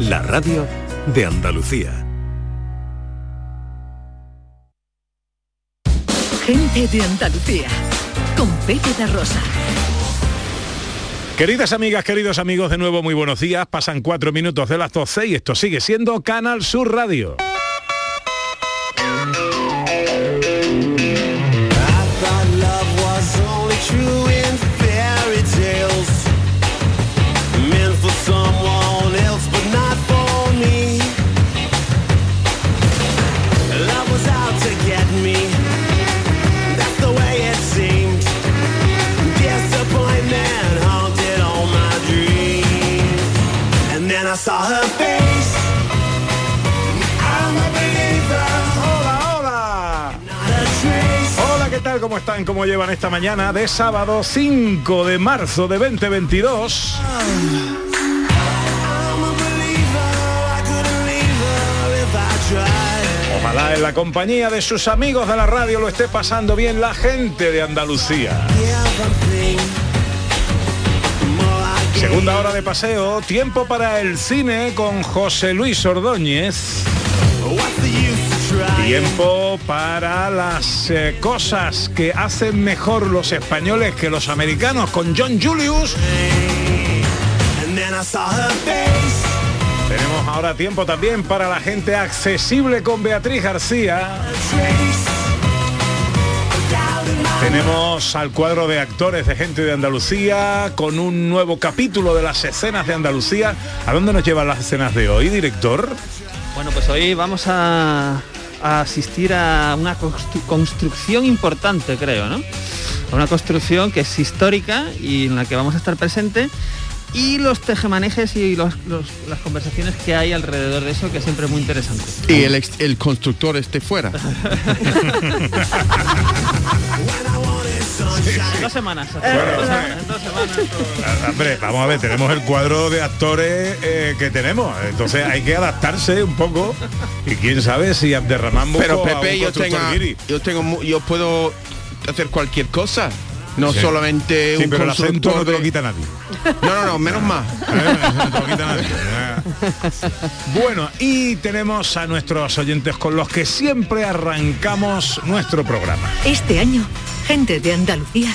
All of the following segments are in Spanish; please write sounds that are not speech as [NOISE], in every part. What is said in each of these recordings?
la radio de Andalucía. Gente de Andalucía, con Pepe de Rosa. Queridas amigas, queridos amigos, de nuevo muy buenos días. Pasan cuatro minutos de las 12 y esto sigue siendo Canal Sur Radio. Están? ¿Cómo llevan esta mañana de sábado 5 de marzo de 2022? Ojalá en la compañía de sus amigos de la radio lo esté pasando bien la gente de Andalucía. Segunda hora de paseo, tiempo para el cine con José Luis Ordóñez. Tiempo para las eh, cosas que hacen mejor los españoles que los americanos con John Julius. Tenemos ahora tiempo también para la gente accesible con Beatriz García. Tenemos al cuadro de actores de gente de Andalucía con un nuevo capítulo de las escenas de Andalucía. ¿A dónde nos llevan las escenas de hoy, director? Bueno, pues hoy vamos a, a asistir a una constru- construcción importante, creo, ¿no? A Una construcción que es histórica y en la que vamos a estar presentes y los tejemanejes y los- los- las conversaciones que hay alrededor de eso, que siempre es muy interesante. Y el, ex- el constructor esté fuera. [LAUGHS] [LAUGHS] Dos semanas. Bueno, dos semanas, en dos semanas. Ah, Hombre, vamos a ver, tenemos el cuadro de actores eh, que tenemos, entonces hay que adaptarse un poco y quién sabe si Abderramán Pero a Pepe, un yo guiri. yo tengo, yo puedo hacer cualquier cosa. No Sí. solamente Sí, un pero el acento no te lo quita nadie. No, no, no, menos más. [LAUGHS] No te lo quita nadie. Bueno, y tenemos a nuestros oyentes con los que siempre arrancamos nuestro programa. Este año, Gente de Andalucía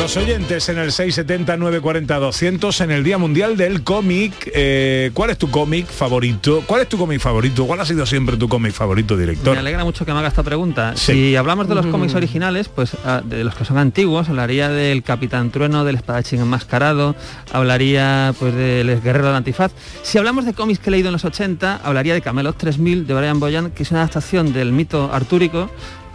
Los oyentes en el 670-940-200 en el Día Mundial del Cómic. eh, ¿Cuál es tu cómic favorito? ¿Cuál es tu cómic favorito? ¿Cuál ha sido siempre tu cómic favorito, director? Me alegra mucho que me haga esta pregunta. Sí. Si hablamos de los cómics originales, pues ah, de los que son antiguos, hablaría del Capitán Trueno, del espadachín enmascarado, hablaría pues del Guerrero del Antifaz. Si hablamos de cómics que he leído en los 80, hablaría de Camelot 3000 de Brian Boyan, que es una adaptación del mito artúrico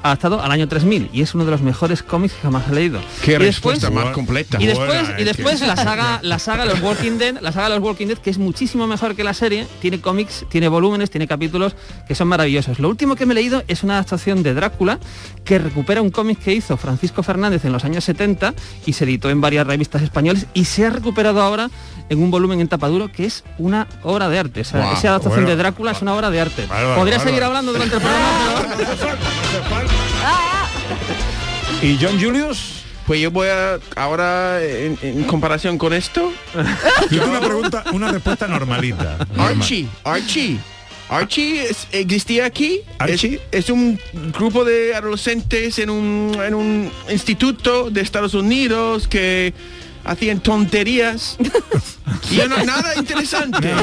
adaptado al año 3000 y es uno de los mejores cómics que jamás he leído. Qué Y respuesta después- más completa. y después, Buena, y es después que- la saga, la saga Los Walking Dead, la saga Los Walking Dead, que es muchísimo mejor que la serie, tiene cómics, tiene volúmenes, tiene capítulos que son maravillosos. Lo último que me he leído es una adaptación de Drácula que recupera un cómic que hizo Francisco Fernández en los años 70 y se editó en varias revistas españoles y se ha recuperado ahora en un volumen en tapaduro que es una obra de arte. O sea, esa adaptación bueno. de Drácula es una obra de arte. Podría seguir hablando durante el [LAUGHS] programa, pero... ¿Y John Julius? Pues yo voy a ahora en, en comparación con esto, Yo tengo una pregunta, una respuesta normalita. Normal. Archie, Archie. Archie es- existía aquí. Archie. Es, es un grupo de adolescentes en un, en un instituto de Estados Unidos que hacían tonterías. [LAUGHS] y no- nada interesante. nada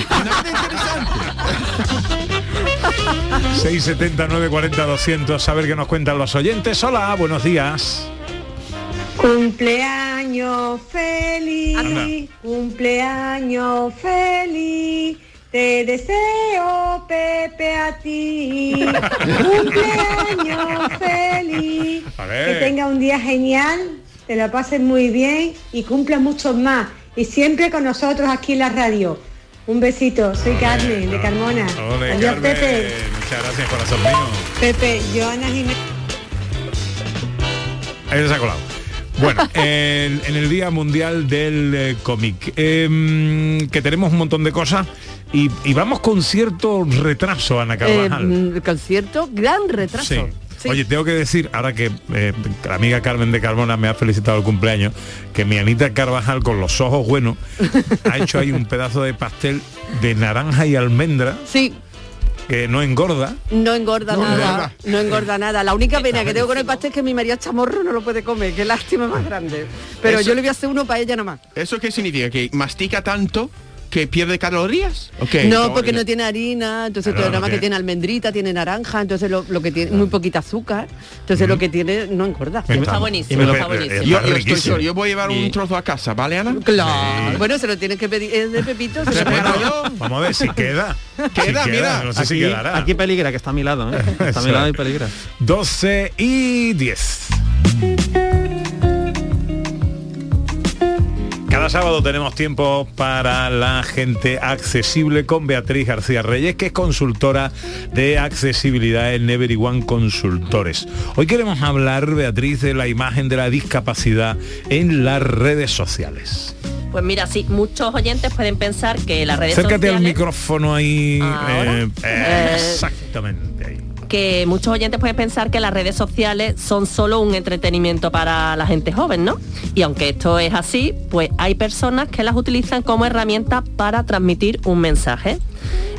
interesante. 670 940 200 a ver qué nos cuentan los oyentes. Hola, buenos días. Cumpleaños feliz, Anda. cumpleaños feliz. Te deseo, Pepe, a ti. [LAUGHS] cumpleaños feliz. A ver. Que tenga un día genial, te lo pases muy bien y cumpla muchos más. Y siempre con nosotros aquí en la radio. Un besito, soy Carmen de Carmona. Ole, Adiós, Carmen. Pepe. Muchas gracias, corazón mío. Pepe, Joana Jiménez. Ahí se ha colado. Bueno, [LAUGHS] en, en el Día Mundial del eh, Cómic, em, que tenemos un montón de cosas y, y vamos con cierto retraso, Ana Carvajal. Eh, mm, concierto, gran retraso. Sí. Sí. Oye, tengo que decir, ahora que eh, la amiga Carmen de Carmona me ha felicitado el cumpleaños, que mi Anita Carvajal con los ojos buenos [LAUGHS] ha hecho ahí un pedazo de pastel de naranja y almendra Sí, que no engorda. no engorda No nada, no engorda nada. La única pena que tengo con el pastel es que mi María Chamorro no lo puede comer, qué lástima más grande. Pero Eso- yo le voy a hacer uno para ella nomás. ¿Eso qué significa? ¿Que mastica tanto que pierde calorías? ¿O qué? no, porque no tiene harina, entonces todo no, nada más ¿qué? que tiene almendrita, tiene naranja, entonces lo, lo que tiene muy poquita azúcar, entonces lo que tiene no engorda. Está buenísimo, está está buenísimo. Yo, yo estoy solo, yo voy a llevar un trozo a casa, ¿vale, Ana? Claro. Bueno, se lo tienes que pedir es de Pepito. se lo. Vamos a ver si queda. [LAUGHS] Queda, Si mira. No sé si aquí, quedará. aquí peligra, que está a mi lado, ¿eh? [LAUGHS] Está a mi lado y peligra. 12 y 10. Cada sábado tenemos tiempo para la gente accesible con Beatriz García Reyes, que es consultora de accesibilidad en Every One Consultores. Hoy queremos hablar, Beatriz, de la imagen de la discapacidad en las redes sociales. Pues mira, sí, muchos oyentes pueden pensar que las redes Acércate al sociales... micrófono ahí. Eh, Eh, exactamente ahí. Que muchos oyentes pueden pensar que las redes sociales son solo un entretenimiento para la gente joven, ¿no? Y aunque esto es así, pues hay personas que las utilizan como herramienta para transmitir un mensaje.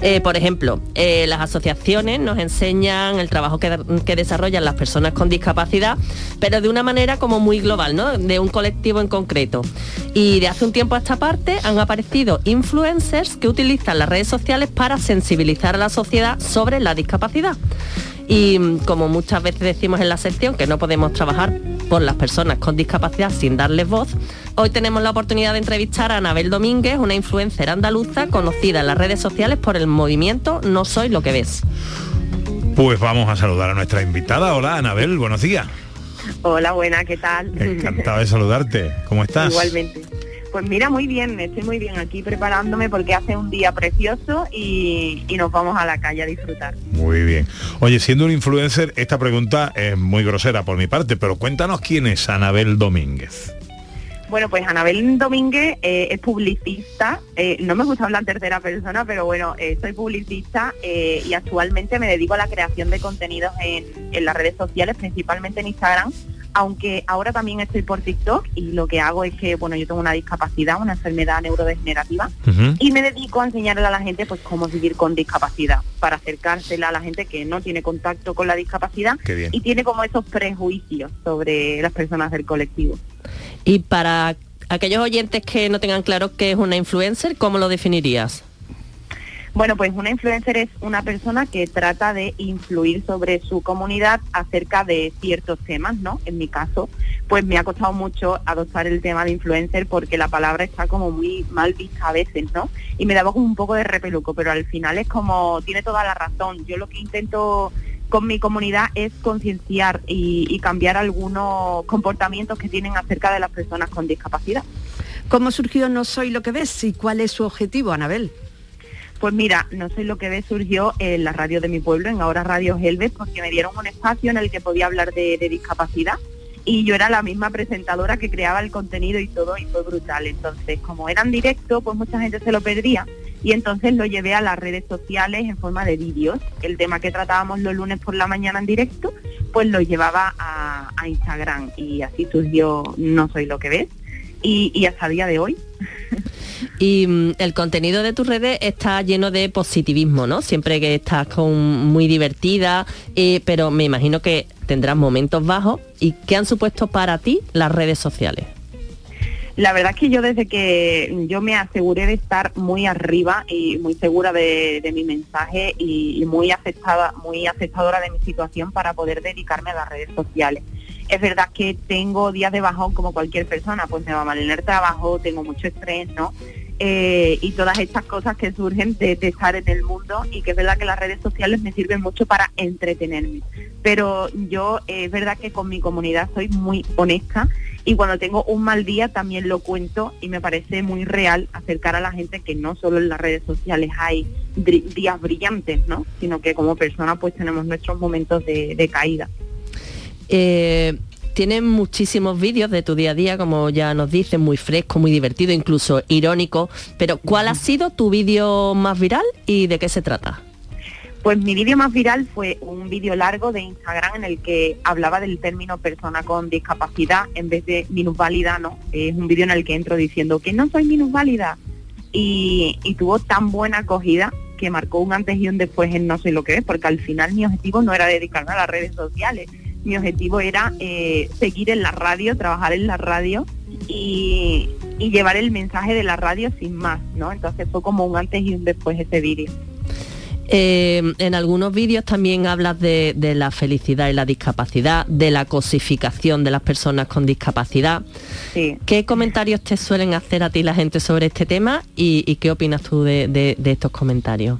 Eh, por ejemplo, eh, las asociaciones nos enseñan el trabajo que, desarrollan las personas con discapacidad, pero de una manera como muy global, ¿no? De un colectivo en concreto. Y de hace un tiempo a esta parte han aparecido influencers que utilizan las redes sociales para sensibilizar a la sociedad sobre la discapacidad. Y mm, como muchas veces decimos en la sección que no podemos trabajar por las personas con discapacidad sin darles voz, hoy tenemos la oportunidad de entrevistar a Anabel Domínguez, una influencer andaluza conocida en las redes sociales por el movimiento No Soy Lo que Ves. Pues vamos a saludar a nuestra invitada. Hola, Anabel, buenos días. Hola, buena, ¿qué tal? Encantado de saludarte. ¿Cómo estás? Igualmente. Pues mira, muy bien, estoy muy bien aquí preparándome porque hace un día precioso y, y nos vamos a la calle a disfrutar. Muy bien. Oye, siendo un influencer, esta pregunta es muy grosera por mi parte, pero cuéntanos quién es Anabel Domínguez. Bueno, pues Anabel Domínguez eh, es publicista, eh, no me gusta hablar en tercera persona, pero bueno, eh, soy publicista y actualmente me dedico a la creación de contenidos en, en las redes sociales, principalmente en Instagram, aunque ahora también estoy por TikTok y lo que hago es que, bueno, yo tengo una discapacidad, una enfermedad neurodegenerativa, y me dedico a enseñarle a la gente pues cómo vivir con discapacidad, para acercársela a la gente que no tiene contacto con la discapacidad y tiene como esos prejuicios sobre las personas del colectivo. Y para aquellos oyentes que no tengan claro qué es una influencer, ¿cómo lo definirías? Bueno, pues una influencer es una persona que trata de influir sobre su comunidad acerca de ciertos temas, ¿no? En mi caso, pues me ha costado mucho adoptar el tema de influencer porque la palabra está como muy mal vista a veces, ¿no? Y me daba como un poco de repeluco, pero al final es como, tiene toda la razón. Yo lo que intento con mi comunidad es concienciar y, y cambiar algunos comportamientos que tienen acerca de las personas con discapacidad. ¿Cómo surgió No Soy Lo que Ves y cuál es su objetivo, Anabel? Pues mira, no sé lo que ves surgió en la radio de mi pueblo, en ahora Radio Helves, porque me dieron un espacio en el que podía hablar de, discapacidad y yo era la misma presentadora que creaba el contenido y todo y fue brutal. Entonces, como eran directo, pues mucha gente se lo perdía y entonces lo llevé a las redes sociales en forma de vídeos. El tema que tratábamos los lunes por la mañana en directo, pues lo llevaba a, Instagram y así surgió No Soy Lo que ves y, y hasta día de hoy. [LAUGHS] Y mm, el contenido de tus redes está lleno de positivismo, ¿no? Siempre que estás con muy divertida, eh, pero me imagino que tendrás momentos bajos. ¿Y qué han supuesto para ti las redes sociales? La verdad es que yo desde que yo me aseguré de estar muy arriba y muy segura de, mi mensaje y muy aceptada, muy aceptadora de mi situación para poder dedicarme a las redes sociales. Es verdad que tengo días de bajón como cualquier persona, pues me va mal en el trabajo, tengo mucho estrés, ¿no? Eh, y todas estas cosas que surgen de, estar en el mundo y que es verdad que las redes sociales me sirven mucho para entretenerme. Pero yo es verdad que con mi comunidad soy muy honesta y cuando tengo un mal día también lo cuento y me parece muy real acercar a la gente que no solo en las redes sociales hay días brillantes, ¿no? Sino que como persona pues tenemos nuestros momentos de caída. Eh, tienes muchísimos vídeos de tu día a día, como ya nos dicen, muy fresco, muy divertido, incluso irónico. Pero ¿cuál ha sido tu vídeo más viral y de qué se trata? Pues mi vídeo más viral fue un vídeo largo de Instagram en el que hablaba del término persona con discapacidad en vez de minusválida, ¿no? Es un vídeo en el que entro diciendo que no soy minusválida y, y tuvo tan buena acogida que marcó un antes y un después en No Soy Lo Que Es, porque al final mi objetivo no era dedicarme a las redes sociales, mi objetivo era eh, seguir en la radio, trabajar en la radio y, y llevar el mensaje de la radio sin más, ¿no? Entonces fue como un antes y un después ese vídeo. Eh, en algunos vídeos también hablas de, de la felicidad y la discapacidad, de la cosificación de las personas con discapacidad. Sí. ¿Qué comentarios te suelen hacer a ti la gente sobre este tema y, y qué opinas tú de, de- de estos comentarios?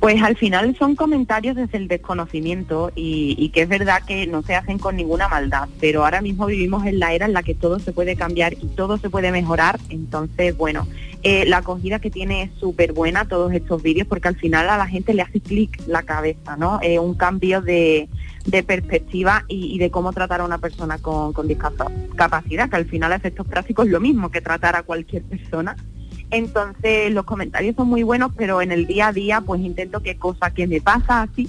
Pues al final son comentarios desde el desconocimiento y, que es verdad que no se hacen con ninguna maldad, pero ahora mismo vivimos en la era en la que todo se puede cambiar y todo se puede mejorar, entonces bueno, eh, la acogida que tiene es súper buena todos estos vídeos porque al final a la gente le hace clic la cabeza, ¿no? Eh, un cambio de, de perspectiva y, y de cómo tratar a una persona con, con discapacidad, que al final a efectos prácticos es lo mismo que tratar a cualquier persona. Entonces los comentarios son muy buenos, pero en el día a día pues intento que cosa que me pasa así,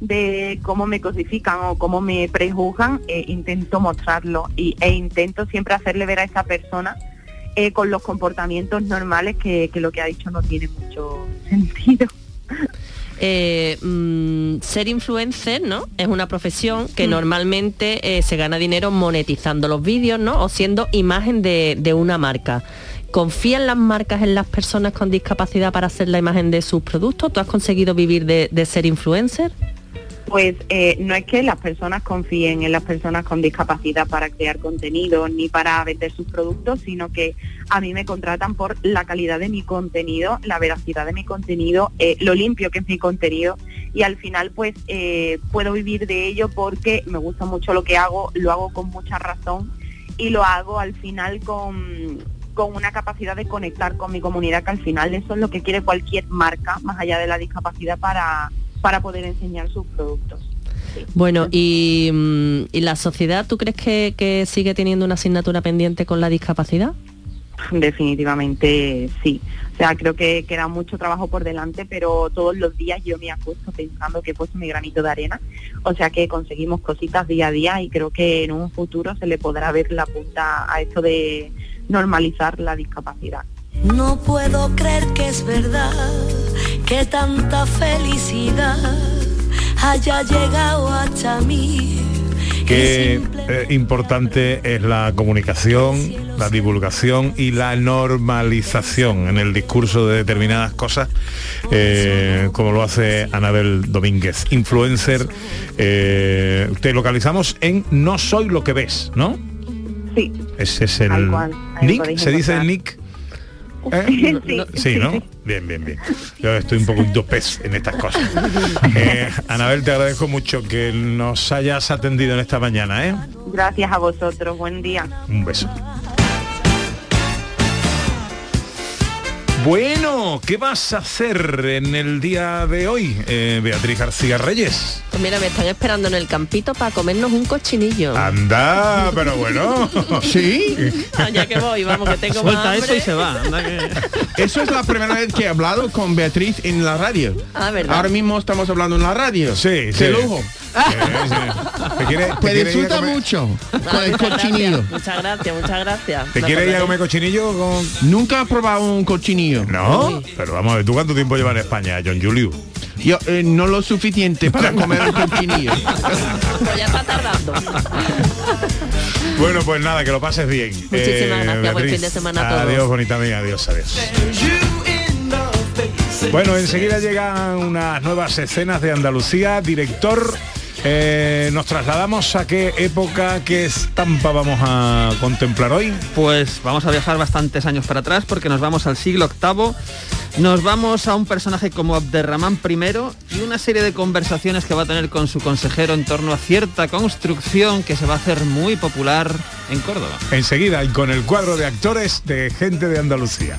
de cómo me cosifican o cómo me prejuzgan, eh, intento mostrarlo y, e intento siempre hacerle ver a esa persona eh, con los comportamientos normales que, que lo que ha dicho no tiene mucho [LAUGHS] sentido. Eh, mm, ser influencer, ¿no? Es una profesión que normalmente eh, se gana dinero monetizando los vídeos, ¿no? O siendo imagen de, de una marca. ¿Confían las marcas en las personas con discapacidad para hacer la imagen de sus productos? ¿Tú has conseguido vivir de, ser influencer? Pues eh, no es que las personas confíen en las personas con discapacidad para crear contenido ni para vender sus productos, sino que a mí me contratan por la calidad de mi contenido, la veracidad de mi contenido, eh, lo limpio que es mi contenido y al final pues eh, puedo vivir de ello porque me gusta mucho lo que hago, lo hago con mucha razón y lo hago al final con, con una capacidad de conectar con mi comunidad, que al final eso es lo que quiere cualquier marca, más allá de la discapacidad, para, para poder enseñar sus productos. Bueno, y, mm, ¿y la sociedad, tú crees que, que sigue teniendo una asignatura pendiente con la discapacidad? Definitivamente sí. O sea, creo que queda mucho trabajo por delante, pero todos los días yo me acuesto pensando que he puesto mi granito de arena. O sea que conseguimos cositas día a día y creo que en un futuro se le podrá ver la punta a esto de normalizar la discapacidad. No puedo creer que es verdad que tanta felicidad haya llegado hasta mí. Qué eh, importante es la comunicación, la divulgación y la normalización en el discurso de determinadas cosas, eh, como lo hace Anabel Domínguez, influencer. eh, te localizamos en No soy lo que ves, ¿no? Sí. Ese es el nick, se dice nick. ¿Eh? [LAUGHS] Sí, Sí, ¿no? Bien, bien, bien. Yo estoy un poco pez en estas cosas. [LAUGHS] Eh, Anabel, te agradezco mucho que nos hayas atendido en esta mañana, ¿eh? Gracias a vosotros. Buen día. Un beso. Bueno, ¿qué vas a hacer en el día de hoy, eh, Beatriz García Reyes? Pues mira, me están esperando en el campito para comernos un cochinillo. Anda, pero bueno. [LAUGHS] ¿Sí? Ah, ya que voy, vamos, que tengo Suelta más eso y se va, [LAUGHS] Eso es la primera vez que he hablado con Beatriz en la radio. Ah, ¿verdad? Ahora mismo estamos hablando en la radio. Sí, Qué sí. lujo. ¿Te quiere, Pues a disfruta mucho con el muchas cochinillo. gracias, Muchas gracias, muchas gracias. ¿Te quieres ir a comer cochinillo con...? Nunca he probado un cochinillo. No, pero vamos a ver, ¿tú cuánto tiempo llevas en España, John Julio? Yo eh, no lo suficiente para comer el cochinillo. Pues ya está tardando. Bueno, pues nada, que lo pases bien. Muchísimas gracias, buen fin de semana a todos. Adiós, bonita amiga, adiós, adiós. Bueno, enseguida llegan unas nuevas escenas de Andalucía, director Eh, nos trasladamos a qué época, qué estampa vamos a contemplar hoy. Pues vamos a viajar bastantes años para atrás porque nos vamos al siglo VIII. Nos vamos a un personaje como Abderramán I y una serie de conversaciones que va a tener con su consejero en torno a cierta construcción que se va a hacer muy popular en Córdoba. Enseguida y con el cuadro de actores de gente de Andalucía.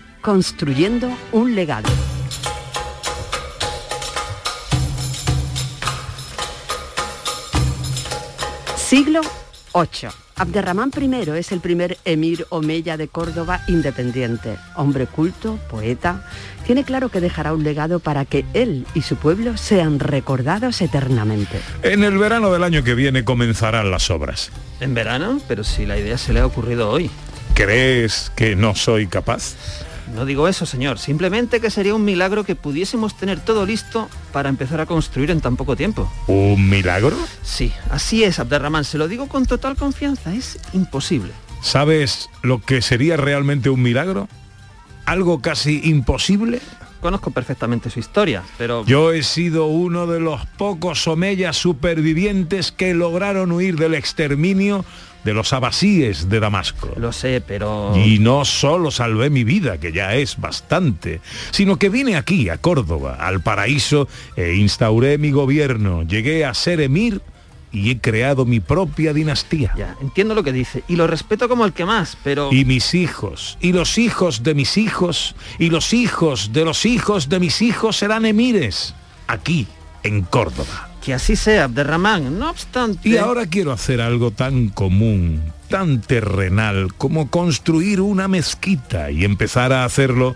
Construyendo un legado. Siglo VIII. Abderramán I es el primer emir omeya de Córdoba independiente. Hombre culto, poeta, tiene claro que dejará un legado para que él y su pueblo sean recordados eternamente. En el verano del año que viene comenzarán las obras. ¿En verano? Pero si la idea se le ha ocurrido hoy. ¿Crees que no soy capaz? No digo eso, señor. Simplemente que sería un milagro que pudiésemos tener todo listo para empezar a construir en tan poco tiempo. ¿Un milagro? Sí, así es, Abderramán. Se lo digo con total confianza. Es imposible. ¿Sabes lo que sería realmente un milagro? ¿Algo casi imposible? Conozco perfectamente su historia, pero... Yo he sido uno de los pocos omeyas supervivientes que lograron huir del exterminio de los abasíes de Damasco. Lo sé, pero... Y no solo salvé mi vida, que ya es bastante, sino que vine aquí, a Córdoba, al paraíso, e instauré mi gobierno. Llegué a ser emir y he creado mi propia dinastía. Ya, entiendo lo que dice y lo respeto como el que más, pero... Y mis hijos, y los hijos de mis hijos, y los hijos de los hijos de mis hijos serán emires, aquí, en Córdoba. Que así sea, Abderramán. No obstante... Y ahora quiero hacer algo tan común, tan terrenal, como construir una mezquita y empezar a hacerlo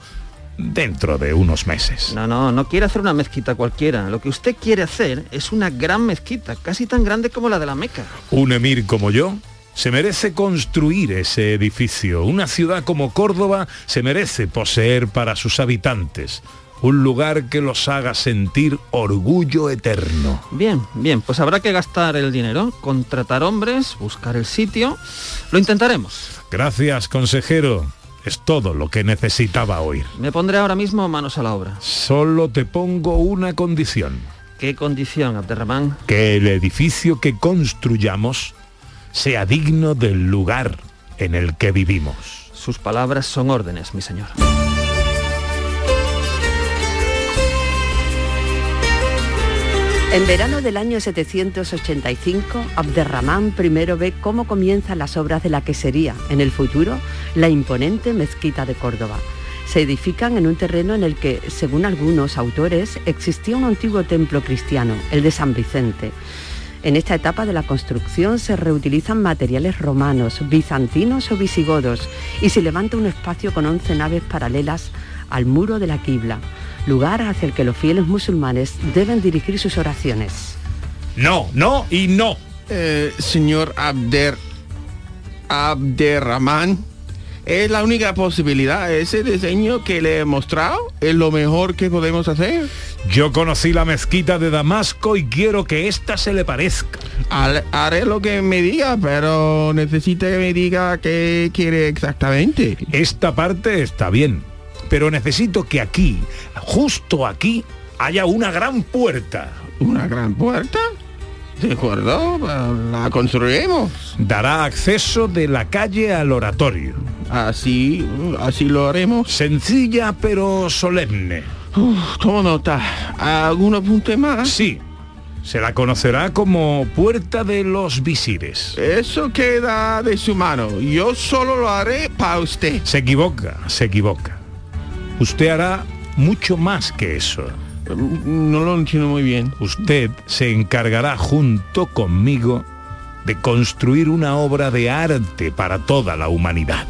dentro de unos meses. No, no, no quiere hacer una mezquita cualquiera. Lo que usted quiere hacer es una gran mezquita, casi tan grande como la de la Meca. Un emir como yo se merece construir ese edificio. Una ciudad como Córdoba se merece poseer para sus habitantes un lugar que los haga sentir orgullo eterno. Bien, bien, pues habrá que gastar el dinero, contratar hombres, buscar el sitio. Lo intentaremos. Gracias, consejero. Es todo lo que necesitaba oír. Me pondré ahora mismo manos a la obra. Solo te pongo una condición. ¿Qué condición, Abderramán? Que el edificio que construyamos sea digno del lugar en el que vivimos. Sus palabras son órdenes, mi señor. En verano del año 785, Abderramán I ve cómo comienzan las obras de la que sería, en el futuro, la imponente mezquita de Córdoba. Se edifican en un terreno en el que, según algunos autores, existía un antiguo templo cristiano, el de San Vicente. En esta etapa de la construcción se reutilizan materiales romanos, bizantinos o visigodos y se levanta un espacio con 11 naves paralelas al muro de la quibla, lugar hacia el que los fieles musulmanes deben dirigir sus oraciones. No, no y no. Eh, señor Abder Abderrahman, es la única posibilidad. Ese diseño que le he mostrado es lo mejor que podemos hacer. Yo conocí la mezquita de Damasco y quiero que esta se le parezca. Haré- Haré lo que me diga, pero necesita que me diga qué quiere exactamente. Esta parte está bien, pero necesito que aquí, justo aquí, haya una gran puerta. ¿Una gran puerta? De acuerdo, la construiremos. Dará acceso de la calle al oratorio. Así, así lo haremos. Sencilla pero solemne. Uf, tomo nota. ¿Algún apunte más? Sí. Se la conocerá como Puerta de los Visires. Eso queda de su mano. Yo solo lo haré para usted. Se equivoca, se equivoca. Usted hará mucho más que eso. No lo entiendo muy bien. Usted se encargará junto conmigo de construir una obra de arte para toda la humanidad.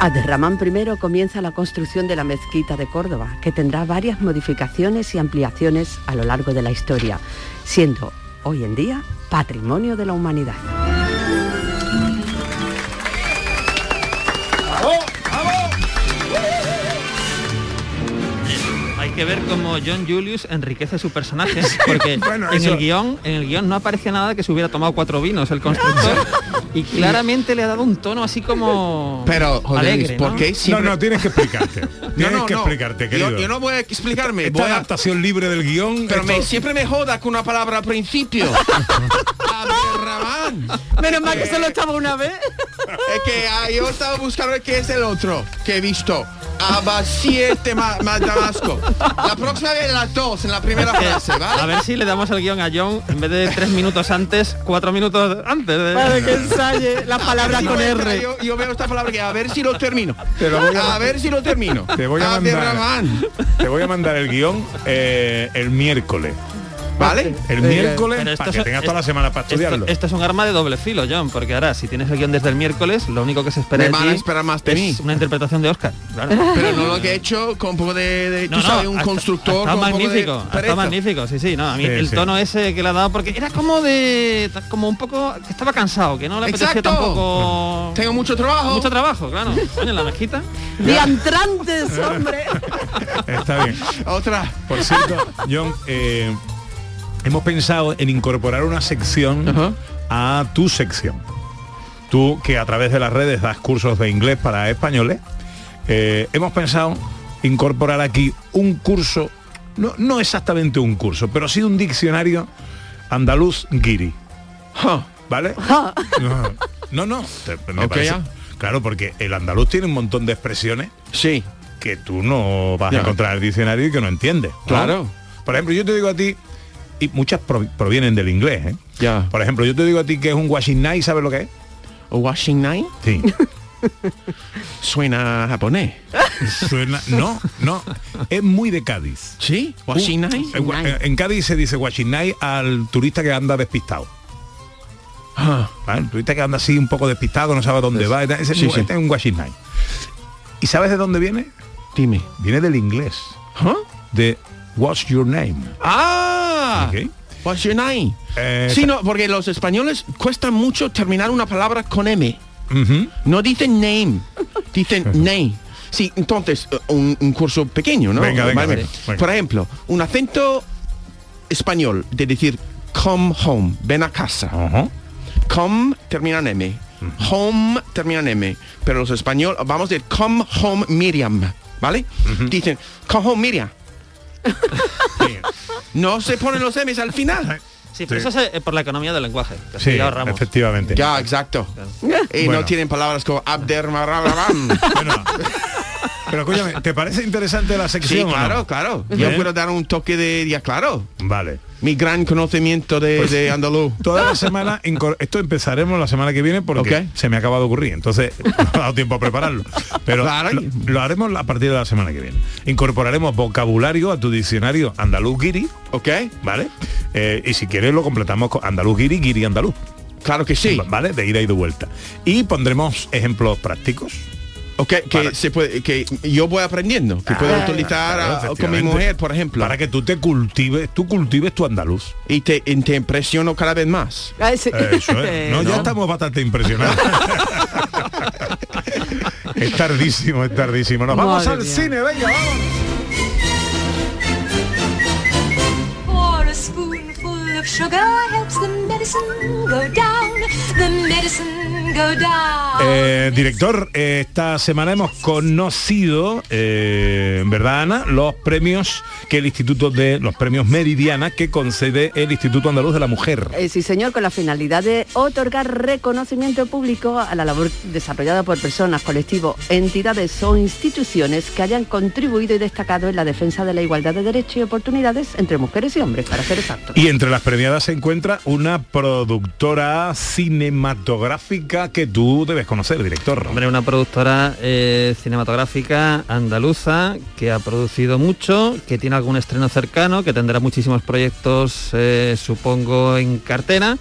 Abderramán I comienza la construcción de la mezquita de Córdoba, que tendrá varias modificaciones y ampliaciones a lo largo de la historia, siendo hoy en día patrimonio de la humanidad. Que ver cómo John Julius enriquece su personaje, porque [LAUGHS] Bueno, en eso- el guion, en el guion no aparece nada que se hubiera tomado cuatro vinos el constructor [LAUGHS] y claramente le ha dado un tono así como Pero, joder, alegre, ¿por ¿no? siempre... No, no, tienes que explicarte. [LAUGHS] Tienes no, que no. explicarte, Yo, querido. yo no voy a explicarme. Esta voy a- adaptación libre del guion. Pero me, siempre me joda con una palabra al principio. Menos mal que solo estaba una vez. Es que ah, yo estaba buscando qué es el otro que he visto. Abasiete Ma- Damasco. La próxima vez las dos en la primera frase, ¿vale? A ver si le damos el guion a John en vez de tres minutos antes, cuatro minutos antes. De... Para que ensaye la palabra Sí, con R. Yo, yo veo esta palabra que a ver si lo termino. Te lo voy a- a ver si lo termino. Te voy a mandar, Abderrahman. te voy a mandar el guion eh, el miércoles. ¿Vale? El miércoles pero esto para que tengas toda la semana para estudiarlo. esto es un arma de doble filo, John, porque ahora si tienes el guion desde el miércoles, lo único que se espera Me de van a ti esperar más de mí. es una interpretación de Oscar. Claro. Pero no lo que he hecho con un poco de, de- No, tú no, sabes, un constructor de magnífico, pereza. magnífico, sí, sí, no, a mí Sí, el sí. tono ese que le ha dado, porque era como de, como un poco, que estaba cansado, que no le apetecía Exacto. tampoco... Tengo mucho trabajo. Mucho trabajo, claro. Coño, en la mezquita. Diantrantes, hombre. [LAUGHS] Está bien. Otra. Por cierto, John, eh, hemos pensado en incorporar una sección a tu sección. Tú que a través de las redes das cursos de inglés para españoles, eh, hemos pensado incorporar aquí un curso, no, no exactamente un curso, pero sí un diccionario andaluz guiri. ¿Vale? No, no, no. te- me parece-. Claro, porque el andaluz tiene un montón de expresiones Sí. que tú no vas a encontrar en el diccionario y que no entiendes. ¿no? Claro. Por ejemplo, yo te digo a ti, y muchas pro- provienen del inglés, ¿eh? Ya. Por ejemplo, yo te digo a ti que es un washing night, ¿sabes lo que es? ¿O washing night? Sí. [LAUGHS] Suena japonés. [LAUGHS] Suena, no, no, es muy de Cádiz. ¿Sí? ¿Washing Un- night? en, Cádiz se dice washing night al turista que anda despistado. Ah, ¿vale? El turista que anda así un poco despistado, no sabe dónde va. Ese es Sí, un- sí. este es un. ¿Y sabes de dónde viene? Dime. Viene del inglés. ¿Ah? De What's Your Name. Ah. What's your name? Eh, Sí, no, porque los españoles cuesta mucho terminar una palabra con M. No dicen name, dicen name. Sí, entonces, eh, un, un curso pequeño, ¿no? Venga, venga, Vale. venga, venga. Por ejemplo, un acento español de decir come home, ven a casa. Ajá. Come termina en M. Home termina en M. Pero los españoles, vamos a decir come home Miriam, ¿vale? Dicen come home Miriam. [LAUGHS] No se ponen los M's al final. Sí, pero Sí. eso es eh, por la economía del lenguaje. que Sí, ahorramos. efectivamente. Ya, exacto. Y Bueno. no tienen palabras como Abdermarabam. [LAUGHS] Bueno, pero escúchame, ¿te parece interesante la Sí, sección? no? claro, claro. Yo ¿Eh? puedo dar un toque de ya claro. Vale. Mi gran conocimiento de, Pues de andaluz. Toda la semana, esto empezaremos la semana que viene porque se me acaba de ocurrir, entonces no ha dado tiempo a prepararlo. Pero Claro. lo, lo haremos a partir de la semana que viene. Incorporaremos vocabulario a tu diccionario andaluz guiri, ¿Ok? ¿vale? Eh, y si quieres lo completamos con andaluz guiri, guiri andaluz, Claro que sí. ¿vale? De ida y de vuelta. Y pondremos ejemplos prácticos. Ok, que se puede, que yo voy aprendiendo, que puedo utilizar Claro, ah, con mi mujer, por ejemplo. Para que tú te cultives, tú cultives tu andaluz. Y te, y te impresiono cada vez más. Eso es. [LAUGHS] No, ya estamos bastante impresionados. [LAUGHS] es tardísimo, es tardísimo. Nos vamos Madre al mía. cine, venga, vamos. Sugar helps the medicine go down. The medicine. Eh, director, eh, esta semana hemos conocido, eh, ¿verdad, Ana? Los premios que el Instituto de los premios Meridiana que concede el Instituto Andaluz de la Mujer. Eh, sí, señor, con la finalidad de otorgar reconocimiento público a la labor desarrollada por personas, colectivos, entidades o instituciones que hayan contribuido y destacado en la defensa de la igualdad de derechos y oportunidades entre mujeres y hombres, para ser exactos. Y entre las premiadas se encuentra una productora cinematográfica que tú debes conocer, director. Hombre, una productora eh, cinematográfica andaluza que ha producido mucho, que tiene algún estreno cercano, que tendrá muchísimos proyectos, eh, supongo, en cartera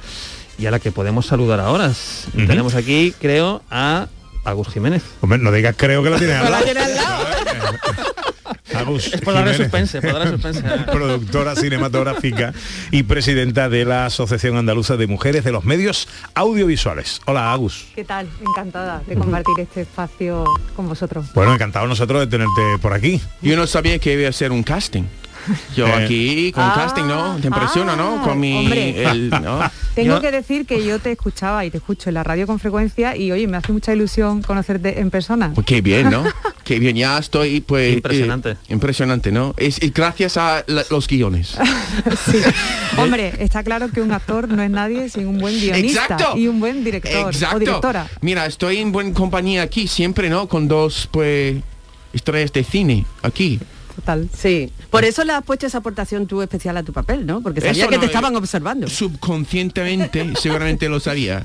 y a la que podemos saludar ahora. Tenemos aquí, creo, a Agus Jiménez. Hombre, no digas creo que la tiene al [LAUGHS] lado. [LAUGHS] Agus Es por darle suspense, darle suspense. [LAUGHS] productora cinematográfica y presidenta de la Asociación Andaluza de Mujeres de los Medios Audiovisuales. Hola, Agus. ¿Qué tal? Encantada de compartir este espacio con vosotros. Bueno, encantado nosotros de tenerte por aquí. Yo no sabía que iba a ser un casting. [LAUGHS] Yo Eh. aquí con Ah, casting, ¿no? Te impresiona, ¿no? Con mi... hombre. el- ¿no? [LAUGHS] Tengo Yo- que decir que yo te escuchaba y te escucho en la radio con frecuencia y oye, me hace mucha ilusión conocerte en persona. Pues qué bien, ¿no? [LAUGHS] qué bien, ya estoy pues... Impresionante. eh, impresionante, ¿no? Es, es gracias a la- los guiones. Hombre, está claro que un actor no es nadie sin un buen guionista Exacto. y un buen director Exacto. o directora. Mira, estoy en buena compañía aquí siempre, ¿no? Con dos, pues, estrellas de cine aquí. Total. Sí. Por eso le has puesto esa aportación tú especial a tu papel, ¿no? Porque sabía Eso que no, te eh, estaban observando. Subconscientemente [LAUGHS] seguramente lo sabía.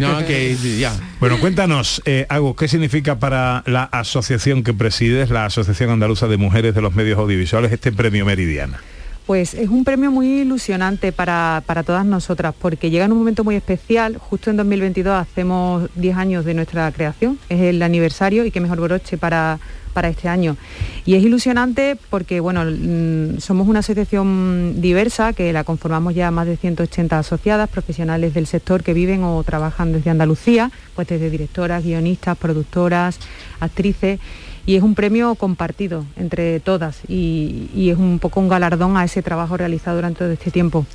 No, que ya. Bueno, cuéntanos, eh, Agus, ¿qué significa para la asociación que presides, la Asociación Andaluza de Mujeres de los Medios Audiovisuales, este premio Meridiana? Pues es un premio muy ilusionante para, para todas nosotras, porque llega en un momento muy especial. Justo en 2022 hacemos 10 años de nuestra creación, es el aniversario y qué mejor broche para, para este año. Y es ilusionante porque, bueno, mm, somos una asociación diversa que la conformamos ya más de 180 asociadas, profesionales del sector que viven o trabajan desde Andalucía, pues desde directoras, guionistas, productoras, actrices y es un premio compartido entre todas y, y es un poco un galardón a ese trabajo realizado durante todo este tiempo.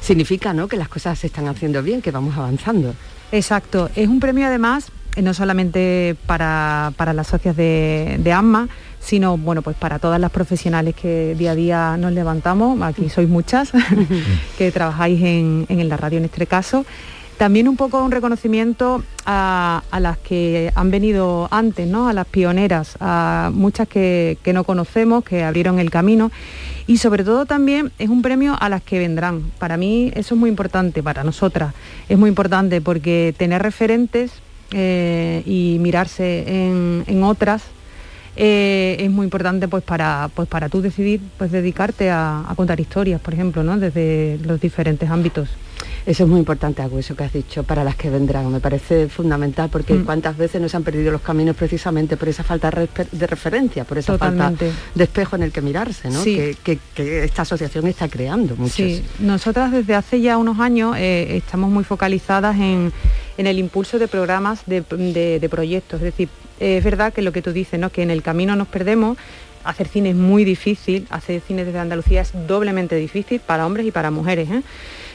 Significa, ¿no? Que las cosas se están haciendo bien, que vamos avanzando. Exacto, es un premio además no solamente para, para las socias de, de AMMA, sino bueno, pues para todas las profesionales que día a día nos levantamos, aquí sois muchas, [LAUGHS] que trabajáis en, en la radio en este caso. También un poco un reconocimiento a, a las que han venido antes, ¿no? a las pioneras, a muchas que, que no conocemos, que abrieron el camino. Y sobre todo también es un premio a las que vendrán. Para mí eso es muy importante, para nosotras es muy importante porque tener referentes eh, y mirarse en, en otras eh, es muy importante pues para pues para tú decidir pues dedicarte a, a contar historias por ejemplo no desde los diferentes ámbitos Eso es muy importante, Agu, eso que has dicho, para las que vendrán. Me parece fundamental porque Mm. cuántas veces nos han perdido los caminos precisamente por esa falta de referencia, por esa Totalmente. falta de espejo en el que mirarse, ¿no? Sí. Que, que- que esta asociación está creando muchos. Sí, nosotras desde hace ya unos años eh, estamos muy focalizadas en, en el impulso de programas de, de- de proyectos. Es decir, es verdad que lo que tú dices, ¿no? que en el camino nos perdemos. Hacer cine es muy difícil, hacer cine desde Andalucía es doblemente difícil para hombres y para mujeres. ¿eh?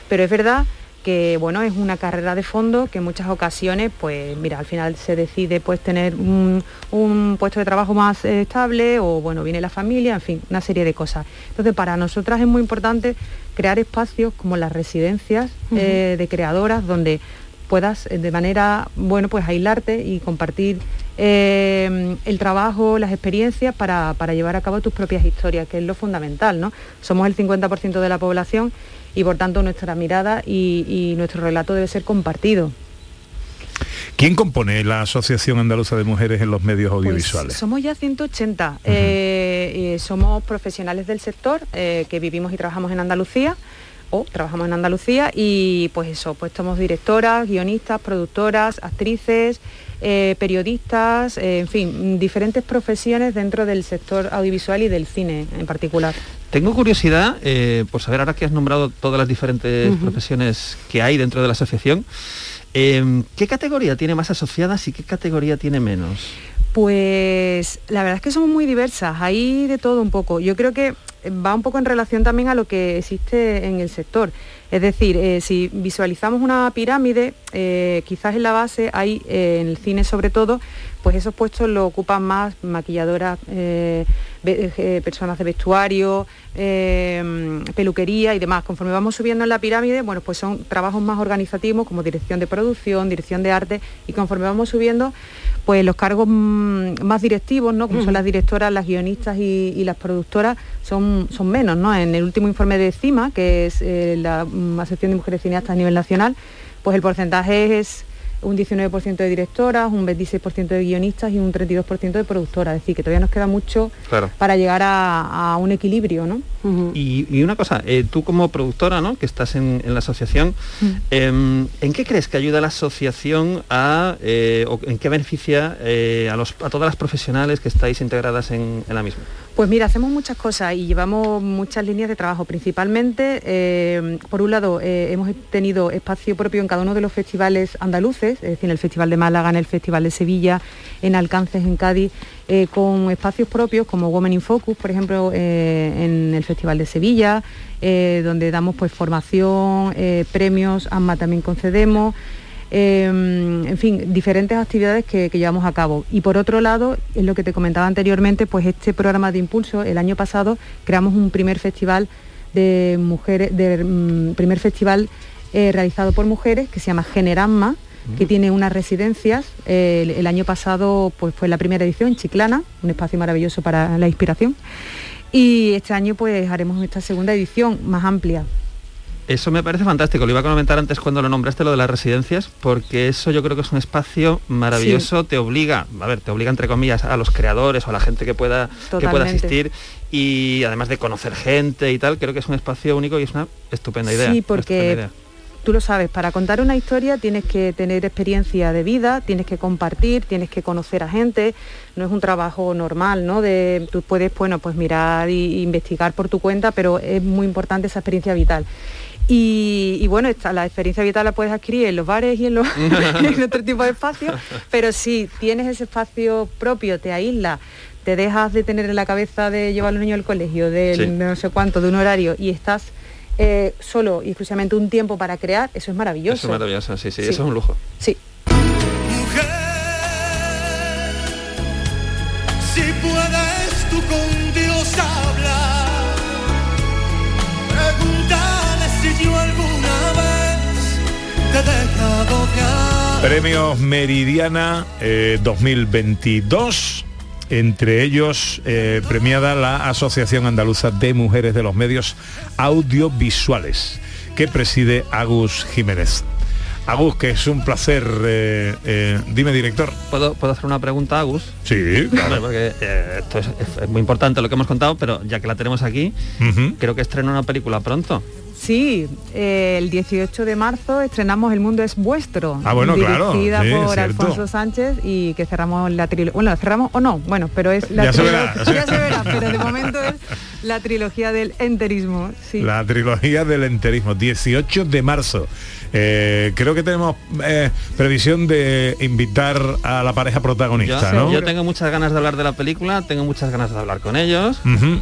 Pero es verdad que bueno, es una carrera de fondo que en muchas ocasiones, pues mira, al final se decide pues tener un, un puesto de trabajo más eh, estable o bueno, viene la familia, en fin, una serie de cosas. Entonces, para nosotras es muy importante crear espacios como las residencias eh, de creadoras donde puedas eh, de manera, bueno, pues aislarte y compartir eh, el trabajo, las experiencias para, para llevar a cabo tus propias historias, que es lo fundamental, ¿no? Somos el 50% de la población y por tanto nuestra mirada y, y nuestro relato debe ser compartido. ¿Quién compone la Asociación Andaluza de Mujeres en los Medios Pues Audiovisuales? somos ya 180. eh, eh, somos profesionales del sector eh, que vivimos y trabajamos en Andalucía. O trabajamos en Andalucía y pues eso, pues somos directoras, guionistas, productoras, actrices, eh, periodistas, eh, en fin, diferentes profesiones dentro del sector audiovisual y del cine en particular. Tengo curiosidad eh, por saber ahora que has nombrado todas las diferentes profesiones que hay dentro de la asociación, eh, ¿qué categoría tiene más asociadas y qué categoría tiene menos? Pues la verdad es que somos muy diversas, hay de todo un poco. Yo creo que va un poco en relación también a lo que existe en el sector. Es decir, eh, si visualizamos una pirámide, eh, quizás en la base hay, eh, en el cine sobre todo, pues esos puestos lo ocupan más maquilladoras, eh, eh, personas de vestuario, eh, peluquería y demás. Conforme vamos subiendo en la pirámide, bueno, pues son trabajos más organizativos como dirección de producción, dirección de arte y conforme vamos subiendo, pues los cargos mm, más directivos, ¿no? Como son Ujú. las directoras, las guionistas y, y las productoras, son, son menos, ¿no? En el último informe de CIMA, que es eh, la mm, Asociación de Mujeres Cineastas a nivel nacional, pues el porcentaje es un 19% de directoras, un 26% de guionistas y un 32% de productoras. Es decir, que todavía nos queda mucho Claro. para llegar a, a un equilibrio, ¿no? Y, y una cosa, eh, tú como productora, ¿no? que estás en, en la asociación, em, ¿en qué crees que ayuda la asociación a, eh, o en qué beneficia eh, a, los, a todas las profesionales que estáis integradas en, en la misma? Pues mira, hacemos muchas cosas y llevamos muchas líneas de trabajo. Principalmente, eh, por un lado, eh, hemos tenido espacio propio en cada uno de los festivales andaluces, es decir, en el Festival de Málaga, en el Festival de Sevilla, en Alcances, en Cádiz, eh, con espacios propios como Women in Focus, por ejemplo, en el Festival de Sevilla, donde damos pues formación, premios, AMMA también concedemos. Eh, en fin, diferentes actividades que, que llevamos a cabo. Y por otro lado, es lo que te comentaba anteriormente, pues este programa de impulso, el año pasado creamos un primer festival de mujeres, de, mm, primer festival eh, realizado por mujeres que se llama Generamma, que tiene unas residencias. Eh, el, el año pasado pues fue la primera edición en Chiclana, un espacio maravilloso para la inspiración. Y este año pues haremos esta segunda edición más amplia. Eso me parece fantástico. Lo iba a comentar antes cuando lo nombraste, lo de las residencias, porque eso yo creo que es un espacio maravilloso. Te obliga, a ver, te obliga entre comillas a los creadores o a la gente que pueda, que pueda asistir y además de conocer gente y tal, creo que es un espacio único y es una estupenda idea. Sí, porque idea. tú lo sabes, para contar una historia tienes que tener experiencia de vida, tienes que compartir, tienes que conocer a gente, no es un trabajo normal, ¿no? De, tú puedes, bueno, pues mirar e investigar por tu cuenta, pero es muy importante esa experiencia vital. Y, y bueno, esta- la experiencia vital la puedes adquirir en los bares y en, los, [LAUGHS] [LAUGHS] en otro tipo de espacios, pero si tienes ese espacio propio, te aíslas, te dejas de tener en la cabeza de llevar a los niños al colegio, de Sí. no sé cuánto, de un horario, y estás eh, solo y exclusivamente un tiempo para crear, eso es maravilloso. Eso es maravilloso, sí, sí, Sí. eso es un lujo. Sí. Si puedes tú con Premios Meridiana eh, 2022. Entre ellos, eh, premiada la Asociación Andaluza de Mujeres de los Medios Audiovisuales, que preside Agus Jiménez. Agus, que es un placer. eh, eh, dime, director. ¿Puedo, ¿Puedo hacer una pregunta Agus? Sí, claro. Porque eh, esto es, es- es muy importante lo que hemos contado, pero ya que la tenemos aquí, creo que estrena una película pronto. Sí, eh, el 18 de marzo estrenamos El Mundo es Vuestro, Ah, bueno, claro, dirigida sí, por cierto. Alfonso Sánchez y que cerramos la trilogía. Bueno, ¿la cerramos o no? Bueno, pero es la Ya se trilogía- verá. ya se verá, pero de momento es la trilogía del enterismo. Sí. La trilogía del enterismo, 18 de marzo. Eh, creo que tenemos eh, previsión de invitar a la pareja protagonista, yo, ¿no? yo tengo muchas ganas de hablar de la película, tengo muchas ganas de hablar con ellos,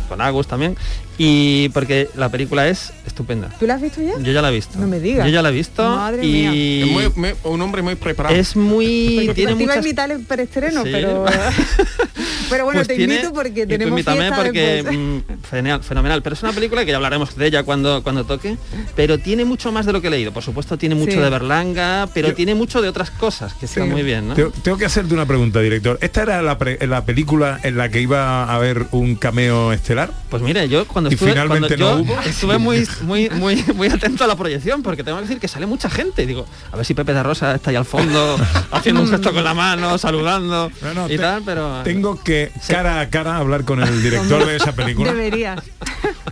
con Agus también, y porque la película es estupenda. ¿Tú la has visto ya? Yo ya la he visto. No me digas. Yo ya la he visto Madre y mía. Es muy- muy- un hombre muy preparado. es muy Pues [LAUGHS] tiene te iba a muchas invitar el preestreno, Sí. pero [LAUGHS] pero bueno, Pues te tiene- invito porque y tú tenemos invítame fiesta porque después. mm, fenomenal, fenomenal. Pero es una película que ya hablaremos de ella cuando, cuando toque. Pero tiene mucho más de lo que he leído. Por supuesto, tiene mucho Sí. de Berlanga, pero Yo- tiene mucho de otras cosas que están muy bien, ¿no? Tengo, tengo que hacerte una pregunta, director. ¿Esta era la, pre- la película en la que iba a haber un cameo estelar? Pues mire, yo cuando Y finalmente no hubo. Estuve muy, [LAUGHS] muy, muy, muy atento a la proyección porque tengo que decir que sale mucha gente. Digo, a ver si Pepe de Rosa está ahí al fondo [LAUGHS] haciendo un gesto con la mano, saludando y te- tal, pero Tengo que cara a cara hablar con el director de esa película Deberías.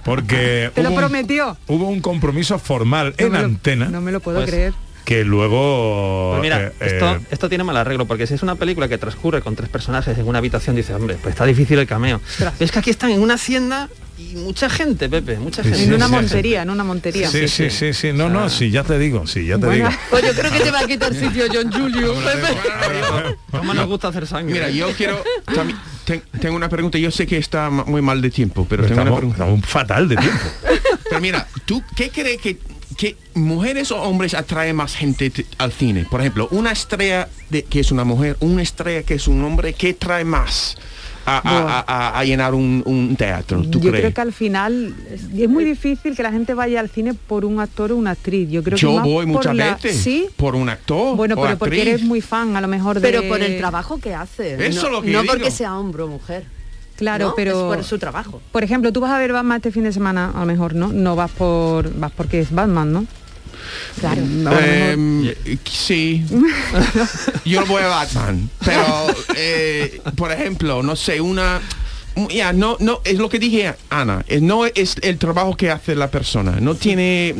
porque [LAUGHS] Te lo hubo un- prometió. hubo un compromiso formal en lo- antena No me lo puedo Pues, creer. que luego Pues mira, eh, esto, eh, esto tiene mal arreglo, porque si es una película que transcurre con tres personajes en una habitación, dice, hombre, pues está difícil el cameo. Pero es que aquí están en una hacienda y mucha gente, Pepe, mucha Sí, gente. en una sí, montería, en una montería. sí, sí, sí, sí, no, no, sí, ya te digo, sí, ya te Bueno. digo. Pues yo creo que te va a quitar sitio John Julio, Pepe. ¿Cómo nos gusta hacer sangre? Mira, yo quiero... también- ten- tengo una pregunta. Yo sé que está muy mal de tiempo, pero tengo una Estamos, pregunta. estamos fatal de tiempo. Pero mira, ¿tú qué crees que, que mujeres o hombres atraen más gente al cine? Por ejemplo, una estrella de, que es una mujer, una estrella que es un hombre, ¿qué trae más a, a- Buah. a- a- a llenar un, un teatro? ¿Tú Yo crees? creo que al final es, es muy difícil que la gente vaya al cine por un actor o una actriz. Yo creo que Yo más voy por muchas la- veces Sí. por un actor Bueno, o pero porque eres muy fan a lo mejor de Pero por el trabajo que hace. Eso no, es lo que no porque digo. sea hombre o mujer. Claro, ¿no? pero Es por su trabajo. Por ejemplo, tú vas a ver Batman este fin de semana, a lo mejor, ¿no? No vas por vas porque es Batman, ¿no? Claro. Em, sí. [LAUGHS] Yo voy a Batman. Pero, eh, por ejemplo, no sé, una... Ya, no, no, es lo que dije Ana, eh, no es el trabajo que hace la persona, no tiene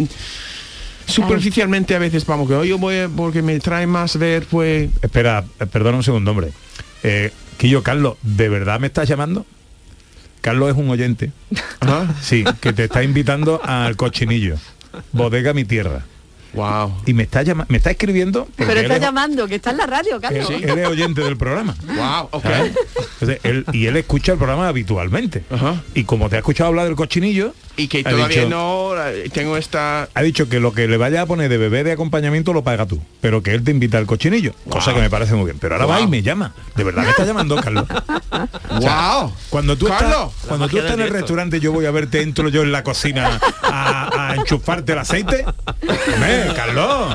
superficialmente a veces vamos que "Oh, yo voy a- porque me trae más ver pues Espera, eh, perdona un segundo, hombre. Eh, Quillo, Carlos, ¿de verdad me estás llamando? Carlos es un oyente. Sí, que te está invitando al cochinillo. Bodega mi tierra. Wow. Y me está llamando, me está escribiendo. Pero está es- llamando, que está en la radio, Carlos. él, él es oyente del programa. Wow, ok. ¿sabes? Entonces, él- y él escucha el programa habitualmente. Y como te ha escuchado hablar del cochinillo, y que ha todavía dicho- no tengo esta ha dicho que lo que le vaya a poner de bebé de acompañamiento lo paga tú, pero que él te invita al cochinillo, cosa que me parece muy bien. Pero ahora va Wow. y me llama. De verdad me está llamando, Carlos. O sea, Wow. Cuando tú Carlos. estás, cuando tú estás en el restaurante, yo voy a verte, entro yo en la cocina a, a enchufarte el aceite. [LAUGHS] Hombre, Carlos.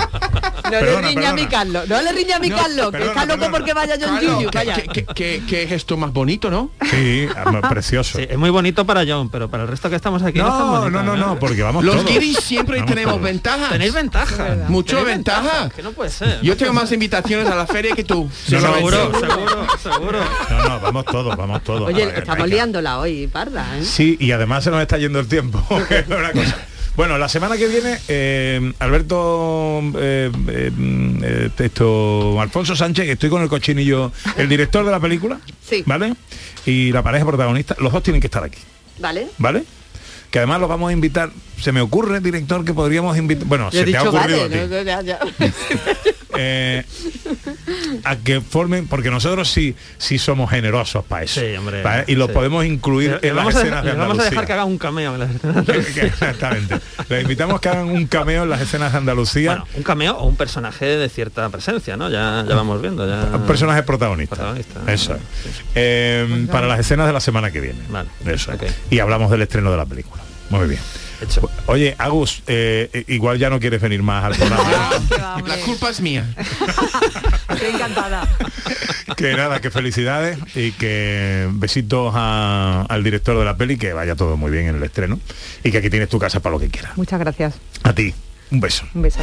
No Perdona, le riña a mi. Carlos, no le riña a mi No, Carlos, que perdona, está loco perdona. porque vaya John ¿qué- vaya. qué, qué- qué- qué gesto más bonito, ¿no? Sí, precioso. Sí, es muy bonito para John, pero para el resto que estamos aquí no, es tan No, bonito, no, no, no, porque vamos Los guiris siempre Vamos tenemos todos. ventajas. Tenéis ventaja. Mucho Tenéis ventaja. Que no puede ser. Yo tengo más invitaciones a la feria que tú. No, seguro, seguro, seguro. No, no, vamos todos, vamos todos. Oye, ver, estamos que- liándola hoy, parda, ¿eh? Sí, y además se nos está yendo el tiempo. [LAUGHS] Bueno, la semana que viene, eh, Alberto, eh, eh, esto, Alfonso Sánchez, que estoy con el cochinillo, el director de la película, Sí. ¿vale? Y la pareja protagonista, los dos tienen que estar aquí, ¿Vale? ¿vale? Que además los vamos a invitar, se me ocurre, director, que podríamos invitar, bueno, Yo se te ha ocurrido vale, a ti, no, ya, ya. [LAUGHS] eh, a que formen, porque nosotros sí, sí somos generosos para eso, Sí, hombre, ¿vale? y los sí. podemos incluir Le en las vamos, a escenas dejar, de le vamos a dejar Andalucía. que haga un cameo en las [LAUGHS] escenas. Que- que- Exactamente. Les invitamos que hagan un cameo en las escenas de Andalucía. Bueno, un cameo o un personaje de cierta presencia, ¿no? Ya, ya vamos viendo. Ya... personajes protagonistas. Protagonista. Eso. es. Eh, para las escenas de la semana que viene. Vale. Eso. es. Ok. Y hablamos del estreno de la película. Muy bien. Hecho. Oye, Agus, eh, igual ya no quieres venir más al programa. [LAUGHS] La culpa es mía. [LAUGHS] Estoy encantada. que nada, que felicidades y que besitos a- al director de la peli, que vaya todo muy bien en el estreno y que aquí tienes tu casa para lo que quieras. Muchas gracias. A ti, un beso. Un beso.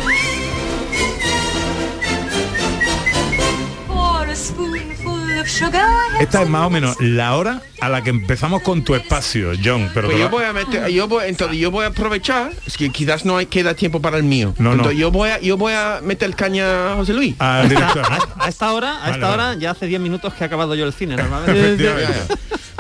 Esta es más o menos la hora a la que empezamos con tu espacio, John. Pero Pues yo voy a meter, yo voy, entonces yo voy a aprovechar, es que quizás no hay, queda tiempo para el mío. No, no. entonces yo voy a, yo voy a meter caña a José Luis. ¿no? A esta hora, a Vale, esta hora ya hace 10 minutos que ha acabado yo el cine normalmente.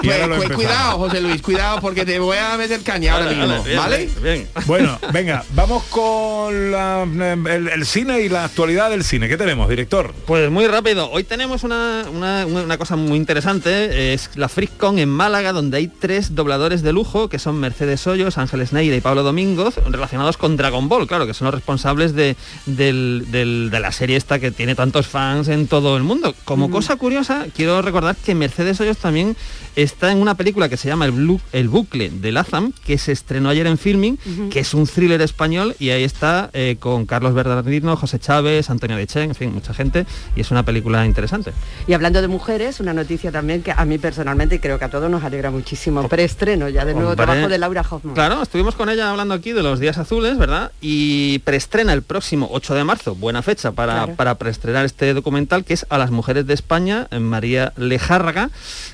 Pues, pues, cuidado, José Luis, cuidado porque te voy a meter caña ahora Vale, mismo, vale, bien, ¿vale? Bien. Bueno, [LAUGHS] venga, vamos con la- el, el cine y la actualidad del cine. ¿Qué tenemos, director? Pues muy rápido, hoy tenemos una, una- una cosa muy interesante, es la FreakCon en Málaga, donde hay tres dobladores de lujo, que son Mercedes Hoyos, Ángeles Neira y Pablo Domínguez, relacionados con Dragon Ball, claro, que son los responsables de, del- del- de la serie esta que tiene tantos fans en todo el mundo. Como cosa curiosa, quiero recordar que Mercedes Hoyos también está en una película que se llama El, Blu- El bucle de Lazam, que se estrenó ayer en filming, que es un thriller español y ahí está eh, con Carlos Bernardino, José Chávez, Antonio Dechen, en fin, mucha gente y es una película interesante. Y hablando de mujeres, una noticia también que a mí personalmente y creo que a todos nos alegra muchísimo. Preestreno ya de nuevo Hombre. trabajo de Laura Hoffman. Claro, estuvimos con ella hablando aquí de los días azules, ¿verdad? Y preestrena el próximo 8 de marzo, buena fecha para, Claro. para preestrenar este documental que es A las mujeres de España, en María Lejárraga,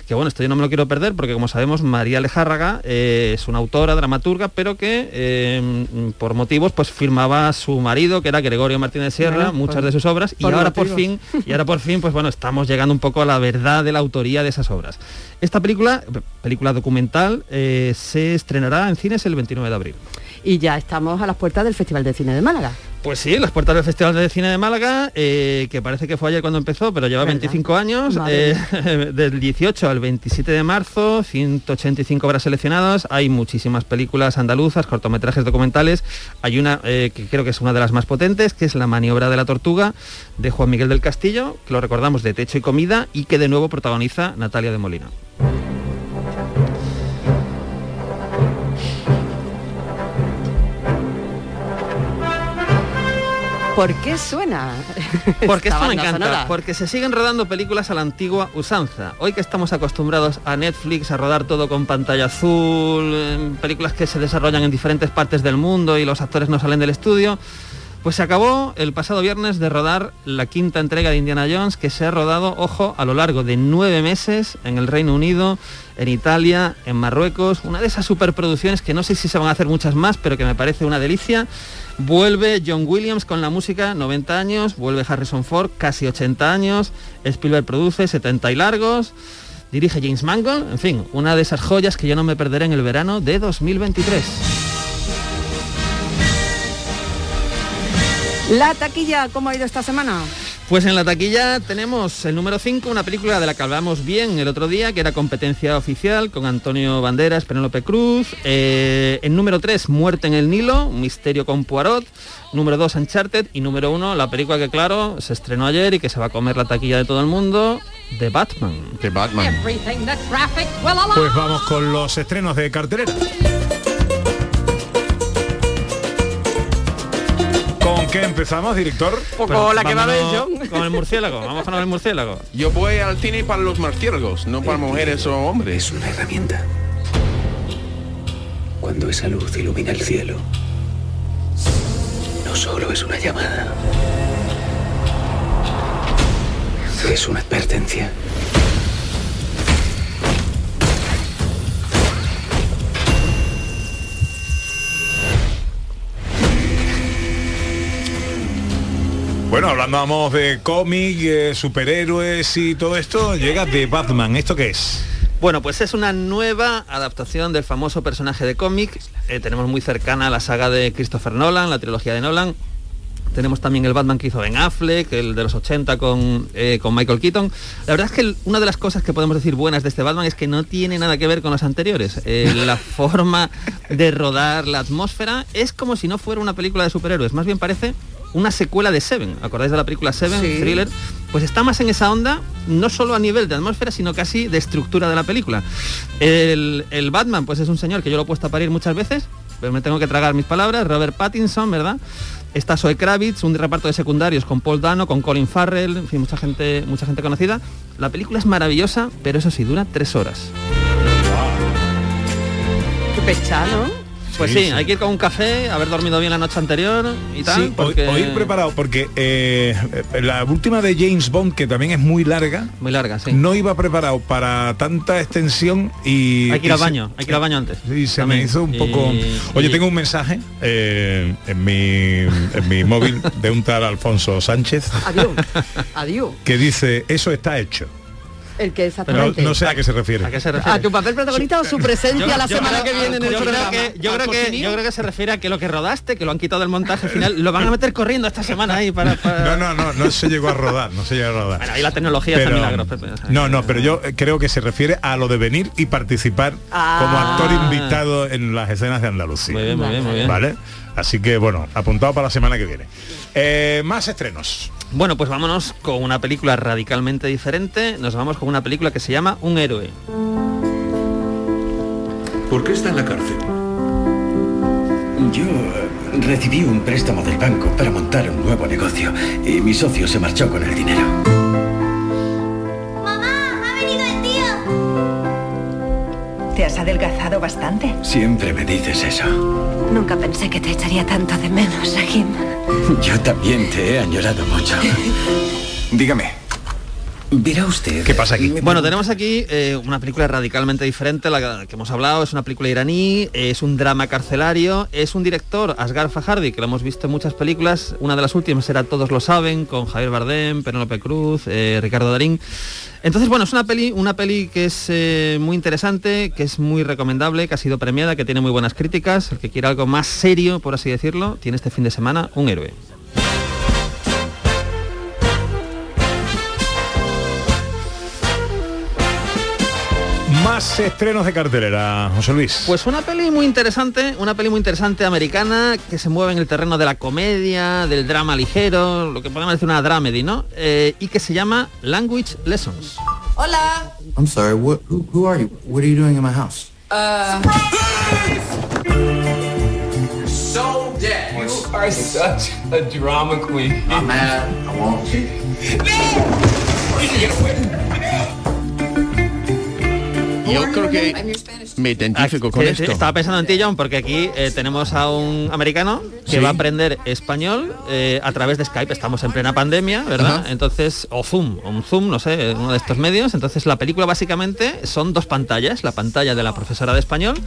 que bueno, esto yo no me lo quiero perder porque como sabemos María Lejárraga eh, es una autora, dramaturga, pero que eh, por motivos pues firmaba a su marido, que era Gregorio Martínez Sierra, Bueno, muchas por- de sus obras, y ahora por fin, y ahora por [LAUGHS] fin, pues bueno, estamos llegando un poco a la verdad de la autoría de esas obras. Esta película, película documental, eh, se estrenará en cines el 29 de abril. Y ya estamos a las puertas del Festival de Cine de Málaga. Pues sí, las puertas del Festival de Cine de Málaga, eh, que parece que fue ayer cuando empezó, pero lleva ¿Verdad? 25 años, eh, [LAUGHS] del 18 al 27 de marzo, 185 obras seleccionadas, hay muchísimas películas andaluzas, cortometrajes documentales, hay una eh, que creo que es una de las más potentes, que es La maniobra de la tortuga, de Juan Miguel del Castillo, que lo recordamos de Techo y Comida, y que de nuevo protagoniza Natalia de Molina. ¿Por qué suena? [LAUGHS] Porque esto me encanta, sonora? porque se siguen rodando películas a la antigua usanza. Hoy que estamos acostumbrados a Netflix, a rodar todo con pantalla azul, em, películas que se desarrollan en diferentes partes del mundo y los actores no salen del estudio, pues se acabó el pasado viernes de rodar la quinta entrega de Indiana Jones, que se ha rodado, ojo, a lo largo de nueve meses en el Reino Unido, en Italia, en Marruecos, una de esas superproducciones que no sé si se van a hacer muchas más, pero que me parece una delicia. Vuelve John Williams con la música, 90 años, vuelve Harrison Ford, casi 80 años, Spielberg produce 70 y largos, dirige James Mangold, en fin, una de esas joyas que yo no me perderé en el verano de 2023. La taquilla, ¿cómo ha ido esta semana? Pues en la taquilla tenemos el número 5, una película de la que hablamos bien el otro día, que era competencia oficial con Antonio Banderas, Penélope Cruz. Eh, en número 3, Muerte en el Nilo, un misterio con Poirot. Número 2, Uncharted. Y número 1, la película que claro, se estrenó ayer y que se va a comer la taquilla de todo el mundo, The Batman. The Batman. Pues vamos con los estrenos de cartelera. ¿Con qué empezamos, director? Pues vámonos Con el murciélago, vamos con el murciélago. Yo voy al cine para los murciélagos, no para mujeres o hombres. Es una herramienta. Cuando esa luz ilumina el cielo, no solo es una llamada, es una advertencia. Bueno, hablábamos de cómic, eh, superhéroes y todo esto, llega de Batman. ¿Esto qué es? Bueno, pues es una nueva adaptación del famoso personaje de cómic. Eh, tenemos muy cercana la saga de Christopher Nolan, la trilogía de Nolan. Tenemos también el Batman que hizo Ben Affleck, el de los 80 con, eh, con Michael Keaton. La verdad es que el- una de las cosas que podemos decir buenas de este Batman es que no tiene nada que ver con los anteriores. Eh, [LAUGHS] la forma de rodar, la atmósfera, es como si no fuera una película de superhéroes. Más bien parece una secuela de Seven. ¿Acordáis de la película Seven, Sí. thriller? Pues está más en esa onda, no solo a nivel de atmósfera, sino casi de estructura de la película. El, el Batman, pues es un señor que yo lo he puesto a parir muchas veces, pero me tengo que tragar mis palabras, Robert Pattinson, ¿verdad? Está Zoe Kravitz, un reparto de secundarios con Paul Dano, con Colin Farrell, en fin, mucha gente, mucha gente conocida. La película es maravillosa, pero eso sí, dura tres horas. Qué pechado. Pues Sí, sí, sí. hay que ir con un café, haber dormido bien la noche anterior y tal. Sí, o- porque... o ir preparado, porque eh, la última de James Bond, que también es muy larga, Muy larga, sí. no iba preparado para tanta extensión y... Hay que ir al se- baño, hay que ir al baño antes. Y se También. me hizo un poco... Y- Oye, y- tengo un mensaje eh, en, mi, en mi móvil de un tal Alfonso Sánchez Adiós. Adiós. que dice, eso está hecho. El que Pero exactamente. no sé a qué se refiere. ¿A qué se refiere? ¿A tu papel protagonista o su presencia la Yo semana creo- que viene en el yo creo que, yo, ¿Al creo que, cocinillo? yo creo que se refiere a que lo que rodaste, que lo han quitado del montaje final, lo van a meter corriendo esta semana ahí para... para- No, no, no, no se llegó a rodar, no se llegó a rodar. Bueno, ahí la tecnología hace milagros, Pepe. No, no, pero yo eh, creo que se refiere a lo de venir y participar Ah. como actor invitado en las escenas de Andalucía. Muy bien, muy bien, muy bien. ¿Vale? Así que bueno, apuntado para la semana que viene. Eh, más estrenos. Bueno, pues vámonos con una película radicalmente diferente. Nos vamos con una película que se llama Un héroe. ¿Por qué está en la cárcel? Yo eh, recibí un préstamo del banco para montar un nuevo negocio y mi socio se marchó con el dinero. Has adelgazado bastante? Siempre me dices eso. Nunca pensé que te echaría tanto de menos, Rahim. [LAUGHS] Yo también te he añorado mucho. [LAUGHS] Dígame. Verá usted. ¿Qué pasa aquí? Bueno, tenemos aquí eh, una película radicalmente diferente a la que hemos hablado. Es una película iraní, es un drama carcelario, es un director, Asghar Fajardi, que lo hemos visto en muchas películas. Una de las últimas era Todos lo saben, con Javier Bardem, Penélope Cruz, eh, Ricardo Darín. Entonces, bueno, es una peli, una peli que es eh, muy interesante, que es muy recomendable, que ha sido premiada, que tiene muy buenas críticas. El que quiera algo más serio, por así decirlo, tiene este fin de semana un héroe. Más estrenos de cartelera, José Luis. Pues una peli muy interesante, una peli muy interesante americana que se mueve en el terreno de la comedia, del drama ligero, lo que podemos decir una dramedy, ¿no? Eh, y que se llama Language Lessons. Hola. I'm sorry, what, who, who are you? What are you doing in my house? Uh, so dead. You are such a drama queen. I'm mad. I won't you. Yo creo que me identifico con Sí, esto. Estaba pensando en ti, John, porque aquí eh, tenemos a un americano que Sí. va a aprender español eh, a través de Skype. Estamos en plena pandemia, ¿verdad? Ajá. Entonces, o Zoom, o un Zoom, no sé, uno de estos medios. Entonces, la película básicamente son dos pantallas, la pantalla de la profesora de español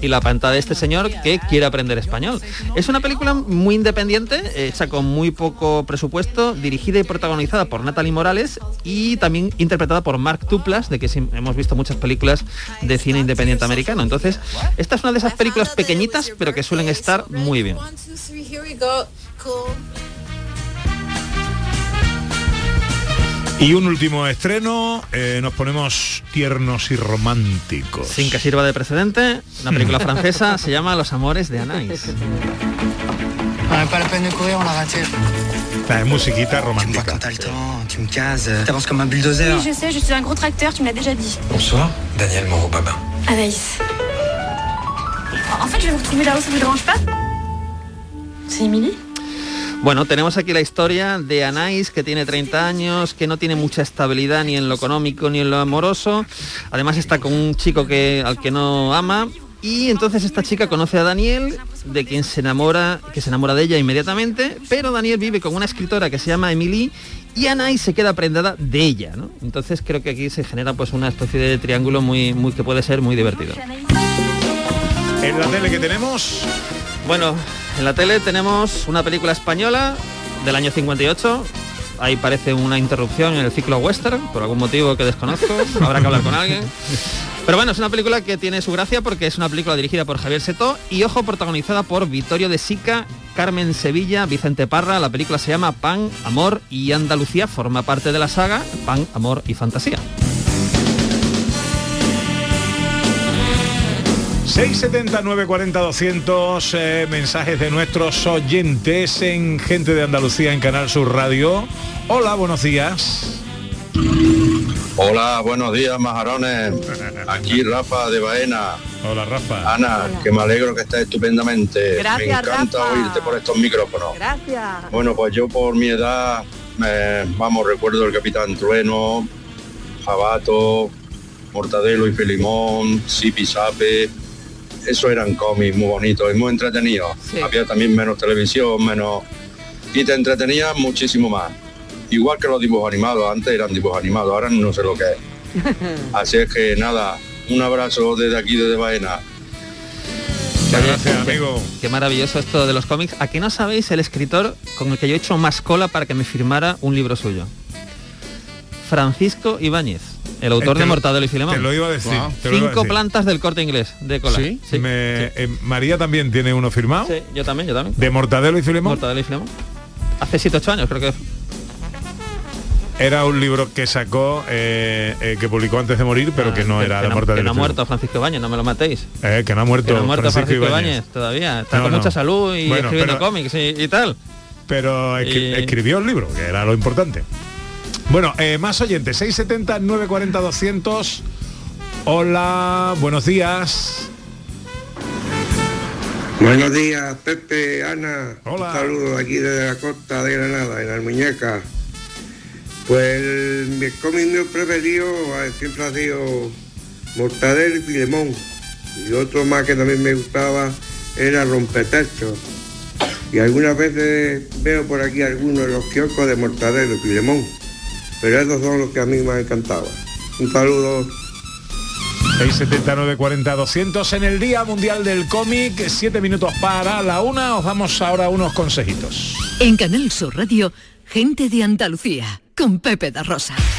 y la pantalla de este señor que quiere aprender español. Es una película muy independiente, hecha con muy poco presupuesto, dirigida y protagonizada por Natalie Morales y también interpretada por Mark Tuplas, de que hemos visto muchas películas de cine independiente americano. Entonces, esta es una de esas películas pequeñitas, pero que suelen estar muy bien. Y un último estreno, eh, nos ponemos tiernos y románticos. Sin que sirva de precedente, una película [LAUGHS] francesa se llama Los amores de Anais. On n'a pas la peine de courir, on l'a raté. La musiquita Tu me vois romántica. quand t'as le temps, tu me cases, t'avances comme un bulldozer. Oui, je sais, je suis un gros tracteur, tu me l'as déjà dit. Bonsoir, Daniel Moreau-Babin. Anaïs. En fait, je vais vous retrouver là-haut, ça vous dérange pas C'est Émilie Bueno, tenemos aquí la historia de Anais, que tiene 30 años, que no tiene mucha estabilidad ni en lo económico ni en lo amoroso. Además está con un chico que, al que no ama. Y entonces esta chica conoce a Daniel, de quien se enamora, que se enamora de ella inmediatamente, pero Daniel vive con una escritora que se llama Emily y Anais se queda prendada de ella, ¿no? Entonces creo que aquí se genera pues una especie de triángulo muy, muy que puede ser muy divertido. En la tele que tenemos, Bueno, en la tele tenemos una película española del año 58. Ahí parece una interrupción en el ciclo western, por algún motivo que desconozco. Habrá que hablar con alguien. [LAUGHS] Pero bueno, es una película que tiene su gracia porque es una película dirigida por Javier Setó y, ojo, protagonizada por Vittorio de Sica, Carmen Sevilla, Vicente Parra. La película se llama Pan, Amor y Andalucía. Forma parte de la saga Pan, Amor y Fantasía. 679 40 200 eh, mensajes de nuestros oyentes en Gente de Andalucía en Canal Sur Radio. Hola, buenos días. Hola, buenos días, majarones. Aquí Rafa de Baena. Hola, Rafa. Ana, que me alegro que estés estupendamente. Gracias, me encanta Rafa. oírte por estos micrófonos. Gracias. Bueno, pues yo por mi edad, eh, vamos, recuerdo el Capitán Trueno, Jabato, Mortadelo y Filimón, Sipi Sape. Eso eran cómics muy bonitos y muy entretenidos. Había también menos televisión, menos... Y te entretenías muchísimo más. Igual que los dibujos animados, antes eran dibujos animados, ahora no sé lo que es. [LAUGHS] Así es que nada, un abrazo desde aquí, desde Baena. Muchas gracias, amigo. Qué maravilloso esto de los cómics. ¿A qué no sabéis el escritor con el que yo he hecho más cola para que me firmara un libro suyo? Francisco Ibáñez, el autor Eh, de lo- Mortadelo y Filemón. te lo iba a decir, te lo iba a Cinco decir. plantas del corte inglés de cola. ¿Sí? Me- eh, María también tiene uno firmado. Sí, yo también, yo también. De Mortadelo y Filemón. Mortadelo y Filemón. Hace 7-8 años creo que Era un libro que sacó, eh, eh, que publicó antes de morir, pero que no que- era que de no- Mortadelo que no ha Filemón. muerto Francisco Ibáñez, no me lo matéis. Eh, que no ha muerto, Que no ha muerto Francisco, Ibáñez. Todavía. Está No, con no. mucha salud y Bueno, escribiendo pero- cómics y, y tal. Pero escri- Y- escribió el libro, que era lo importante. Bueno, eh, más oyentes, 670 940 200. Hola, buenos días. Buenos días, Pepe, Ana. Hola. Un saludo aquí desde la costa de Granada, en Almuñeca. Pues el, mi cómic mío preferido eh, siempre ha sido Mortadelo y Filemón. Y otro más que también me gustaba era Rompetecho. Y algunas veces veo por aquí algunos de los kioscos de Mortadelo y Filemón. Pero esos son los que a mí me han encantado. Un saludo. 679 40 200 en el Día Mundial del Cómic, 7 minutos para la una, os damos ahora unos consejitos. En Canal Sur Radio, gente de Andalucía, con Pepe da Rosa.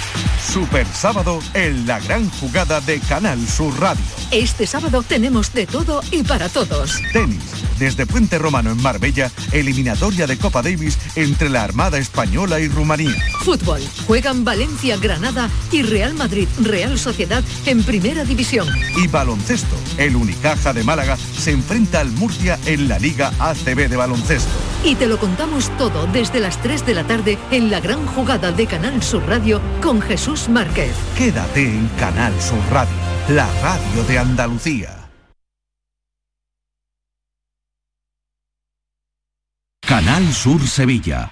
Super sábado en la gran jugada de Canal Sur Radio. Este sábado tenemos de todo y para todos. Tenis, desde Puente Romano en Marbella, eliminatoria de Copa Davis entre la Armada Española y Rumanía. Fútbol, juegan Valencia, Granada y Real Madrid, Real Sociedad en Primera División. Y baloncesto, el Unicaja de Málaga se enfrenta al Murcia en la Liga ACB de baloncesto. Y te lo contamos todo desde las 3 de la tarde en la gran jugada de Canal Sur Radio con Jesús Márquez. Quédate en Canal Sur Radio, la radio de Andalucía. Canal Sur Sevilla.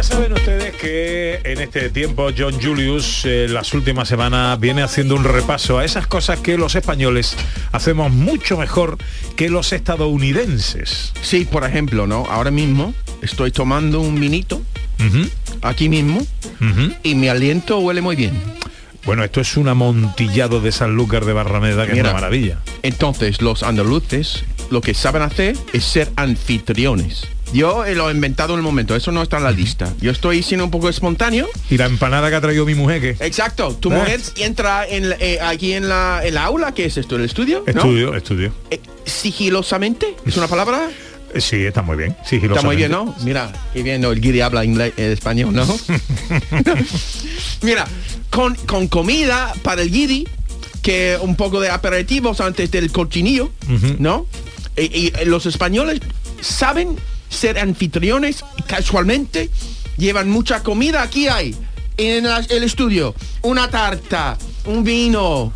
ya saben ustedes que en este tiempo John Julius eh, las últimas semanas viene haciendo un repaso a esas cosas que los españoles hacemos mucho mejor que los estadounidenses. Sí, por ejemplo, ¿no? Ahora mismo estoy tomando un vinito aquí mismo y mi aliento huele muy bien. Bueno, esto es un amontillado de Sanlúcar de Barrameda que es una maravilla. Entonces, los andaluces lo que saben hacer es ser anfitriones. Yo eh, lo he inventado en el momento, eso no está en la lista. Yo estoy siendo un poco espontáneo. Y la empanada que ha traído mi mujer, que Exacto, tu ¿Eh? mujer entra en, eh, aquí en la, en la aula, ¿qué es esto? ¿El estudio? ¿no? Estudio, estudio. Eh, sigilosamente, ¿es una palabra? Sí, está muy bien. Está muy bien, ¿no? Mira, qué bien, ¿no? el guiri habla inglés, eh, español, ¿no? [LAUGHS] Mira, con, con comida para el guiri, que un poco de aperitivos antes del cochinillo, ¿no? Y, y los españoles saben ser anfitriones casualmente llevan mucha comida. Aquí hay, en el estudio, una tarta, un vino,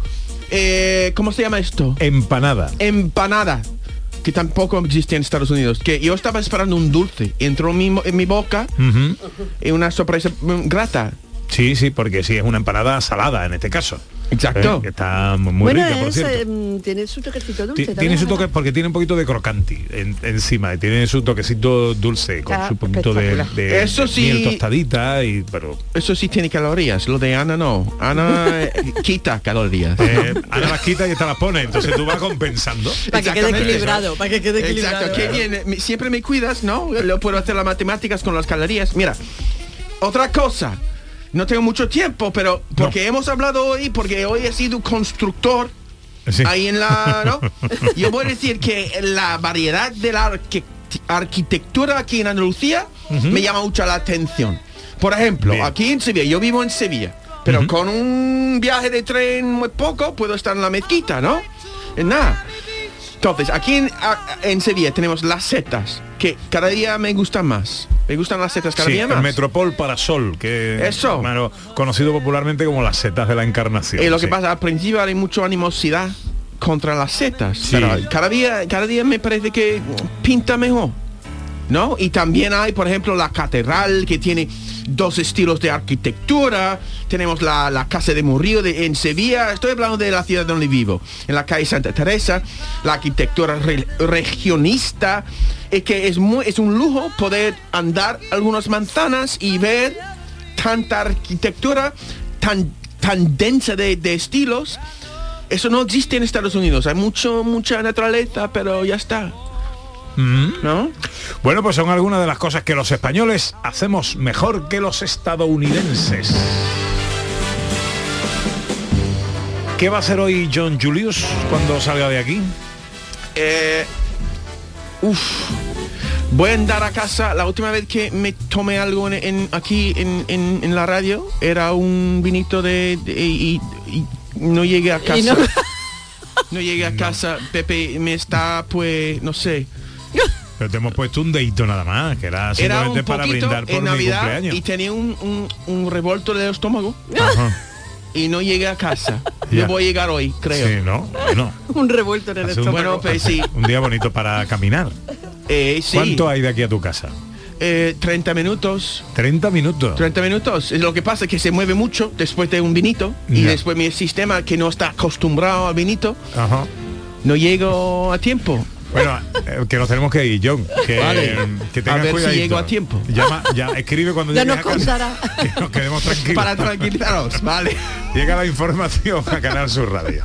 eh, ¿cómo se llama esto? Empanada. Empanada que tampoco existe en Estados Unidos. Que yo estaba esperando un dulce, entró en mi, en mi boca Ujú. y una sorpresa mm, grata. Sí, sí, porque sí, es una empanada salada en este caso. Exacto. Eh, que está muy bueno, rica, por es, cierto. eh, mm, tiene su toquecito dulce. Tiene su toque porque tiene un poquito de crocanti en- encima y tiene su toquecito dulce con Está su poquito de, de- Eso de sí. miel tostadita y pero Eso sí tiene calorías, lo de Ana no. Ana eh, [LAUGHS] quita calorías. eh, Ana las quita y te las pone, entonces tú vas compensando. [LAUGHS] Para que quede equilibrado, para que quede equilibrado. Exacto, qué bien. Me- Siempre me cuidas, ¿no? Lo puedo hacer las matemáticas con las calorías. Mira, otra cosa. No tengo mucho tiempo, pero porque hemos hablado hoy, porque hoy he sido constructor ahí en la, ¿no? [LAUGHS] Yo voy a decir que la variedad de la arqui- arquitectura aquí en Andalucía me llama mucho la atención. Por ejemplo, aquí en Sevilla, yo vivo en Sevilla, pero con un viaje de tren muy poco puedo estar en la mezquita, ¿no? En nada. Entonces, aquí en Sevilla tenemos las setas, que cada día me gustan más. Me gustan las setas cada Sí, día el más. Metropol Parasol, que Eso. bueno, conocido popularmente como las setas de la encarnación. Y lo que pasa, al principio hay mucha animosidad contra las setas. Pero cada día, cada día me parece que pinta mejor. ¿No? Y también hay, por ejemplo, la catedral que tiene dos estilos de arquitectura. Tenemos la, la Casa de Murillo de, en Sevilla. Estoy hablando de la ciudad donde vivo. En la calle Santa Teresa. La arquitectura re- regionista. Es que es, muy, es un lujo poder andar algunas manzanas y ver tanta arquitectura tan, tan densa de, de estilos. Eso no existe en Estados Unidos. Hay mucho, mucha naturaleza, pero ya está. ¿No? Bueno, pues son algunas de las cosas que los españoles hacemos mejor que los estadounidenses. ¿Qué va a hacer hoy John Julius cuando salga de aquí? Eh, uf. Voy a andar a casa. La última vez que me tomé algo en, en- aquí en, en- en la radio era un vinito de, de- y, y no llegué a casa. No. [LAUGHS] no- llegué a casa. Pepe me está, pues, no sé. [LAUGHS] Pero te hemos puesto un dedito nada más, que era simplemente para brindar por en mi Navidad cumpleaños. y tenía un, un, un revolto del estómago. Ajá. Y no llegué a casa. [LAUGHS] Ya. Yo voy a llegar hoy, creo. Sí, ¿no? Bueno, [LAUGHS] Un revuelto en el hace un, estómago. Bueno, pues sí. un día bonito para caminar. Eh, sí. ¿Cuánto hay de aquí a tu casa? Eh, 30 minutos. 30 minutos. 30 minutos. Es lo que pasa es que se mueve mucho después de un vinito y después mi sistema que no está acostumbrado al vinito Ajá. no llego a tiempo. Bueno, eh, que nos tenemos que ir, John. Que, Vale. que A tengas ver si llego a tiempo. Llama, ya, escribe cuando Ya llegues nos a casa. [LAUGHS] Que nos quedemos tranquilos. Para tranquilizaros, vale. Llega la información a Canal Sur Radio.